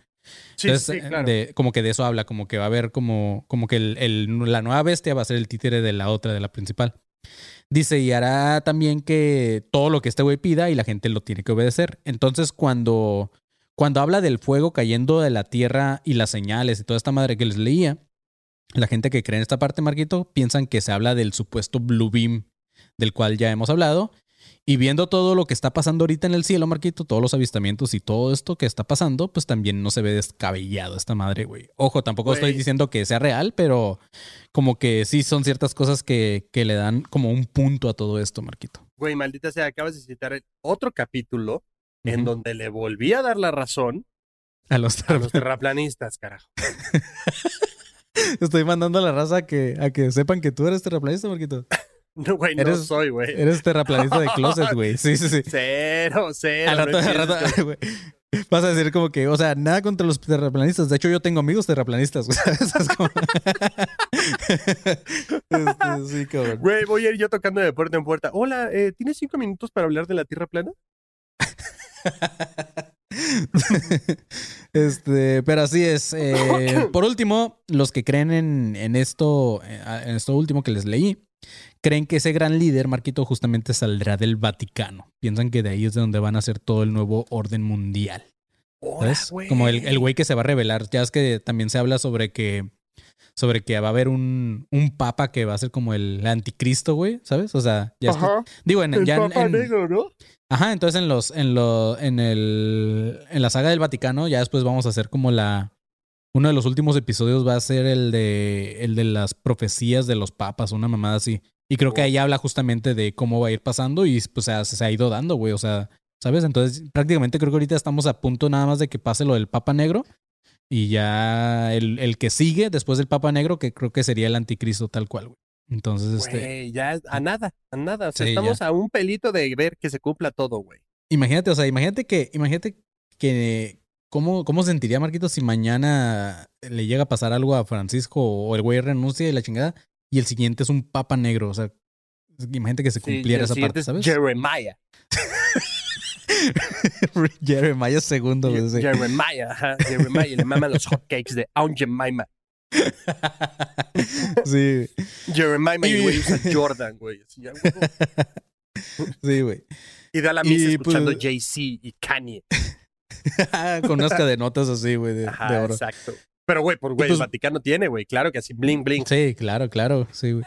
Sí, Entonces, sí, eh, claro. de- como que de eso habla, como que va a haber como, como que el, el- la nueva bestia va a ser el títere de la otra, de la principal. Dice, y hará también que todo lo que este güey pida y la gente lo tiene que obedecer. Entonces, cuando, cuando habla del fuego cayendo de la tierra y las señales y toda esta madre que les leía, la gente que cree en esta parte, Marquito, piensan que se habla del supuesto Blue Beam, del cual ya hemos hablado. Y viendo todo lo que está pasando ahorita en el cielo, Marquito, todos los avistamientos y todo esto que está pasando, pues también no se ve descabellado esta madre, güey. Ojo, tampoco estoy diciendo que sea real, pero como que sí son ciertas cosas que, que le dan como un punto a todo esto, Marquito. Güey, maldita sea, acabas de citar otro capítulo en donde le volví a dar la razón A los a los terraplanistas, carajo. Estoy mandando a la raza a que, a que sepan que tú eres terraplanista, Marquito. No, güey, no Eres- soy, güey. Eres terraplanista de closet, güey. Sí, sí, sí. Cero, cero. Al rato, al rato, güey, Vas a decir como que, o sea, nada contra los terraplanistas. De hecho, yo tengo amigos terraplanistas. Es como... Este, sí, cabrón. Güey, voy a ir yo tocando de puerta en puerta. Hola, eh, ¿tienes cinco minutos para hablar de la Tierra plana? Este, pero así es. eh, por último, los que creen en, en esto, eh, en esto último que les leí, creen que ese gran líder, Marquito, justamente saldrá del Vaticano. Piensan que de ahí es de donde van a ser todo el nuevo orden mundial. Hola, ¿Sabes? Como el, el güey que se va a revelar. Ya es que también se habla sobre que sobre que va a haber un, un papa que va a ser como el anticristo, güey, ¿sabes? O sea, ya es que- Ajá. digo, en, El ya Papa en- Negro, ¿no? Ajá, entonces en los, en lo, en el, en la saga del Vaticano, ya después vamos a hacer como la, uno de los últimos episodios va a ser el de, el de las profecías de los papas, una mamada así. Y creo que ahí habla justamente de cómo va a ir pasando y pues se ha, se ha ido dando, güey, o sea, ¿sabes? Entonces prácticamente creo que ahorita estamos a punto nada más de que pase lo del Papa Negro y ya el, el que sigue después del Papa Negro, que creo que sería el anticristo tal cual, güey. Entonces, este... Güey, ya es- a nada, a nada. O sea, Sí, estamos a un pelito de ver que se cumpla todo, güey. Imagínate, o sea, imagínate que, imagínate que cómo, cómo sentiría Marquito si mañana le llega a pasar algo a Francisco o el güey renuncia y la chingada y el siguiente es un papa negro, o sea, imagínate que se cumpliera esa parte, es ¿sabes? Jeremiah. Jeremiah segundo, güey, sí. Jeremiah, ajá. Jeremiah le maman los hotcakes de Aunt Jemima. sí, Jeremiah y güey usa Jordan, güey. sí, güey. Y da la misa Y, escuchando pues- Jay-Z y Kanye. Con unas cadenotas así, güey, de, de oro. exacto. Pero, güey, por güey, pues- el Vaticano tiene, güey. Claro que así, bling, bling. Sí, claro, claro, sí, güey.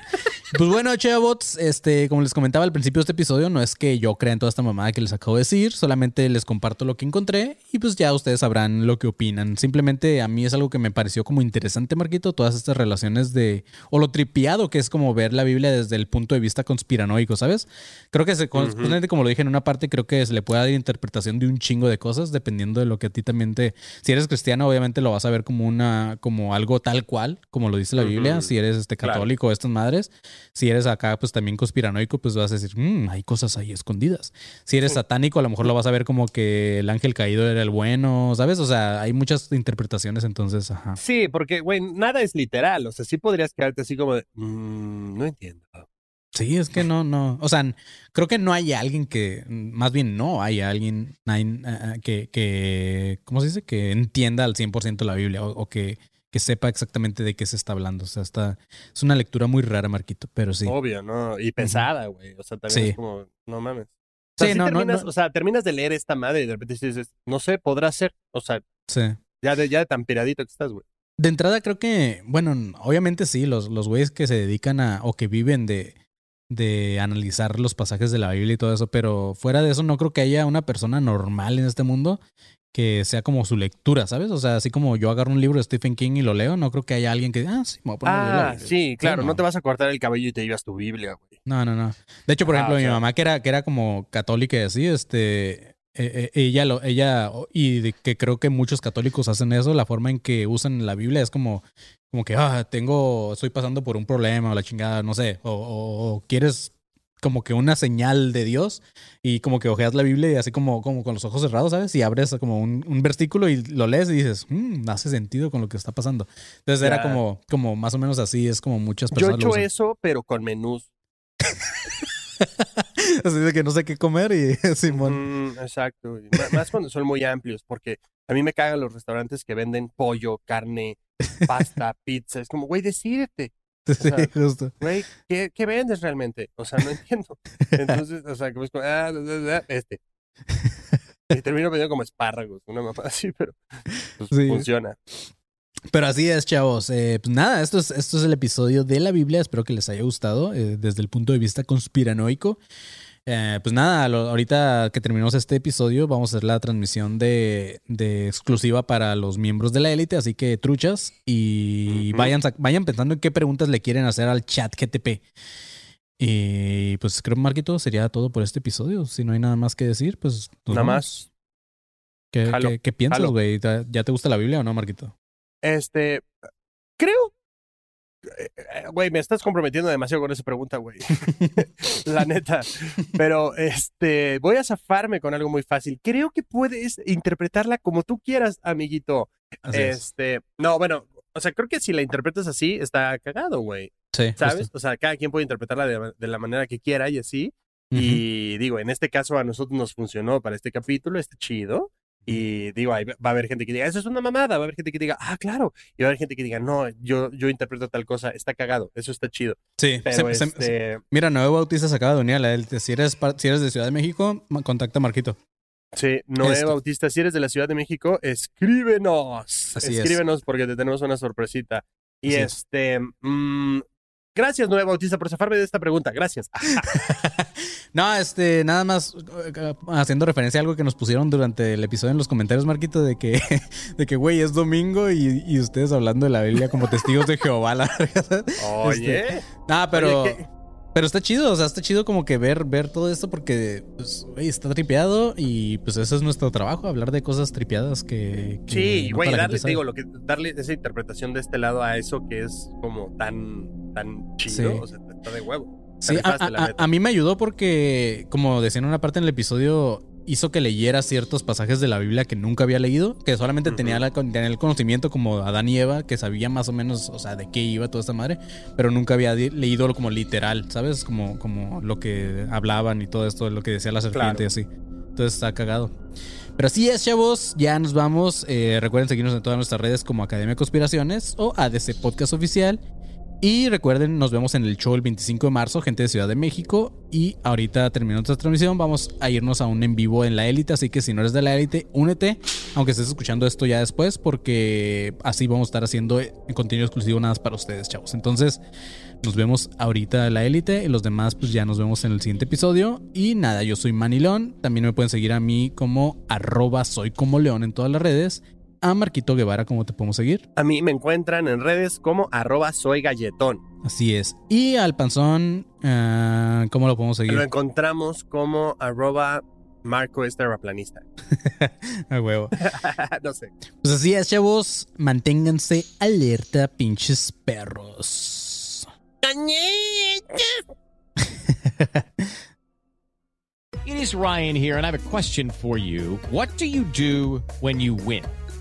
Pues bueno, chavos, este, como les comentaba al principio de este episodio, no es que yo crea en toda esta mamada que les acabo de decir, solamente les comparto lo que encontré y pues ya ustedes sabrán lo que opinan. Simplemente a mí es algo que me pareció como interesante, Marquito, todas estas relaciones de, o lo tripiado que es como ver la Biblia desde el punto de vista conspiranoico, ¿sabes? Creo que, se, justamente como lo dije en una parte, creo que se le puede dar interpretación de un chingo de cosas dependiendo de lo que a ti también te... Si eres cristiano, obviamente lo vas a ver como una, como algo tal cual, como lo dice la Biblia. Si eres este Claro. católico, estas madres. Si eres acá, pues también conspiranoico, pues vas a decir, "Mm, hay cosas ahí escondidas. Si eres satánico, a lo mejor lo vas a ver como que el ángel caído era el bueno, ¿sabes? O sea, hay muchas interpretaciones, entonces, ajá. Sí, porque, güey, nada es literal. O sea, sí podrías quedarte así como de, "Mm, no entiendo. Sí, es que no, no. O sea, creo que no hay alguien que, más bien no hay alguien que, que, ¿cómo se dice? Que entienda al 100% la Biblia o, o que, que sepa exactamente de qué se está hablando. O sea, está, es una lectura muy rara, Marquito, pero sí. Obvio, ¿no? Y pesada, güey. O sea, también Sí. es como, no mames. O sea, Sí, no, terminas, no. O sea, terminas de leer esta madre y de repente dices, no sé, podrá ser. O sea, Sí. ya de, ya de tan piradito que estás, güey. De entrada creo que, bueno, obviamente sí, los, los güeyes que se dedican a, o que viven de, de analizar los pasajes de la Biblia y todo eso, pero fuera de eso no creo que haya una persona normal en este mundo que sea como su lectura, ¿sabes? O sea, así como yo agarro un libro de Stephen King y lo leo, no creo que haya alguien que, ah, sí, me voy a poner Ah, sí, claro. no. No te vas a cortar el cabello y te llevas tu Biblia, güey. No, no, no. De hecho, por Ah, ejemplo, o mi mamá que era, que era como católica y así, este, eh, eh, ella lo, ella, y de que creo que muchos católicos hacen eso, la forma en que usan la Biblia es como, como que, ah, tengo, estoy pasando por un problema o la chingada, no sé, o, o- o quieres como que una señal de Dios y como que ojeas la Biblia y así como, como con los ojos cerrados, ¿sabes? Y abres como un, un versículo y lo lees y dices, "Mm, hace sentido con lo que está pasando. Entonces era como, como más o menos así, es como muchas Yo he personas lo hecho usan. eso, pero con menús. Así de que no sé qué comer y Simón. Mm, exacto. Más cuando son muy amplios, porque a mí me cagan los restaurantes que venden pollo, carne, pasta, pizza. Es como, güey, decídete. Sí, sea, justo. Güey, ¿qué, ¿qué vendes realmente? O sea, no entiendo. Entonces, o sea, como es como, ah, este. Y termino pidiendo como espárragos, una mamá así, pero pues, Sí. funciona. Pero así es, chavos. Eh, pues nada, esto es, esto es el episodio de la Biblia. Espero que les haya gustado eh, desde el punto de vista conspiranoico. Eh, pues nada, lo- ahorita que terminamos este episodio, vamos a hacer la transmisión de, de exclusiva para los miembros de la élite. Así que truchas y vayan, vayan pensando en qué preguntas le quieren hacer al chat GTP. Y pues creo, Marquito, sería todo por este episodio. Si no hay nada más que decir, pues. Nada vamos. más. ¿Qué, qué- qué piensas, güey? ¿Ya ya te gusta la Biblia o no, Marquito? Este, creo. eh, eh, Güey, me estás comprometiendo demasiado con esa pregunta, güey. La neta. Pero este, voy a zafarme con algo muy fácil. Creo que puedes interpretarla como tú quieras, amiguito. Así es. este, no, bueno, o sea, creo que si la interpretas así, está cagado, güey. Sí, ¿Sabes? justo. O sea, cada quien puede interpretarla de, de la manera que quiera y así. Ujú. Y digo, en este caso a nosotros nos funcionó para este capítulo, está chido. Y digo, ahí va a haber gente que diga, eso es una mamada. Va a haber gente que diga, ah, claro. Y va a haber gente que diga, no, yo, yo interpreto tal cosa, está cagado, eso está chido. Sí, Pero se- se- este, Mira, Nuevo Bautista se acaba de unir a la élite. Si eres, si eres de Ciudad de México, contacta a Marquito. sí, Noé Esto. Bautista, si eres de la Ciudad de México, escríbenos. Así es. escríbenos porque te tenemos una sorpresita. Y Así es. este, mm, gracias Noé Bautista por zafarme de esta pregunta, gracias. no, este, nada más eh, haciendo referencia a algo que nos pusieron durante el episodio en los comentarios, Marquito, de que, de que, güey, es domingo y, y ustedes hablando de la Biblia como testigos de Jehová, la verdad. Oye, Ah, pero, pero está chido, o sea, está chido como que ver, ver todo esto porque, pues, güey, está tripeado y pues ese es nuestro trabajo, hablar de cosas tripeadas que... que Sí, güey, darle, digo, lo que, darle esa interpretación de este lado a eso que es como tan, tan chido, Sí. o sea, está de huevo. Sí, a, rifaste, la a- neta. a mí me ayudó porque, como decía en una parte en el episodio, hizo que leyera ciertos pasajes de la Biblia que nunca había leído, que solamente tenía, la, tenía el conocimiento como Adán y Eva, que sabía más o menos, o sea, de qué iba toda esta madre, pero nunca había leído como literal, ¿sabes? Como, como lo que hablaban y todo esto, lo que decía la serpiente Claro. y así. Entonces está cagado. Pero así es, chavos. Ya nos vamos. Eh, recuerden seguirnos en todas nuestras redes como Academia de Conspiraciones o ADC Podcast Oficial. Y recuerden, nos vemos en el show el 25 de marzo, gente de Ciudad de México. Y ahorita terminando esta transmisión, vamos a irnos a un en vivo en la élite. Así que si no eres de la élite, únete, aunque estés escuchando esto ya después, porque así vamos a estar haciendo contenido exclusivo nada más para ustedes, chavos. Entonces, nos vemos ahorita en la élite. Y los demás, pues ya nos vemos en el siguiente episodio. Y nada, yo soy Manilón. También me pueden seguir a mí como arroba soy como león en todas las redes. A Marquito Guevara, ¿cómo te podemos seguir? A mí me encuentran en redes como arroba soy galletón. Así es. Y al panzón, ah, ¿cómo lo podemos seguir? Lo encontramos como arroba Marco es terraplanista. A huevo. no sé. Pues así es, chavos. Manténganse alerta, pinches perros. It is Ryan here, and I have a question for you. What do you do when you win?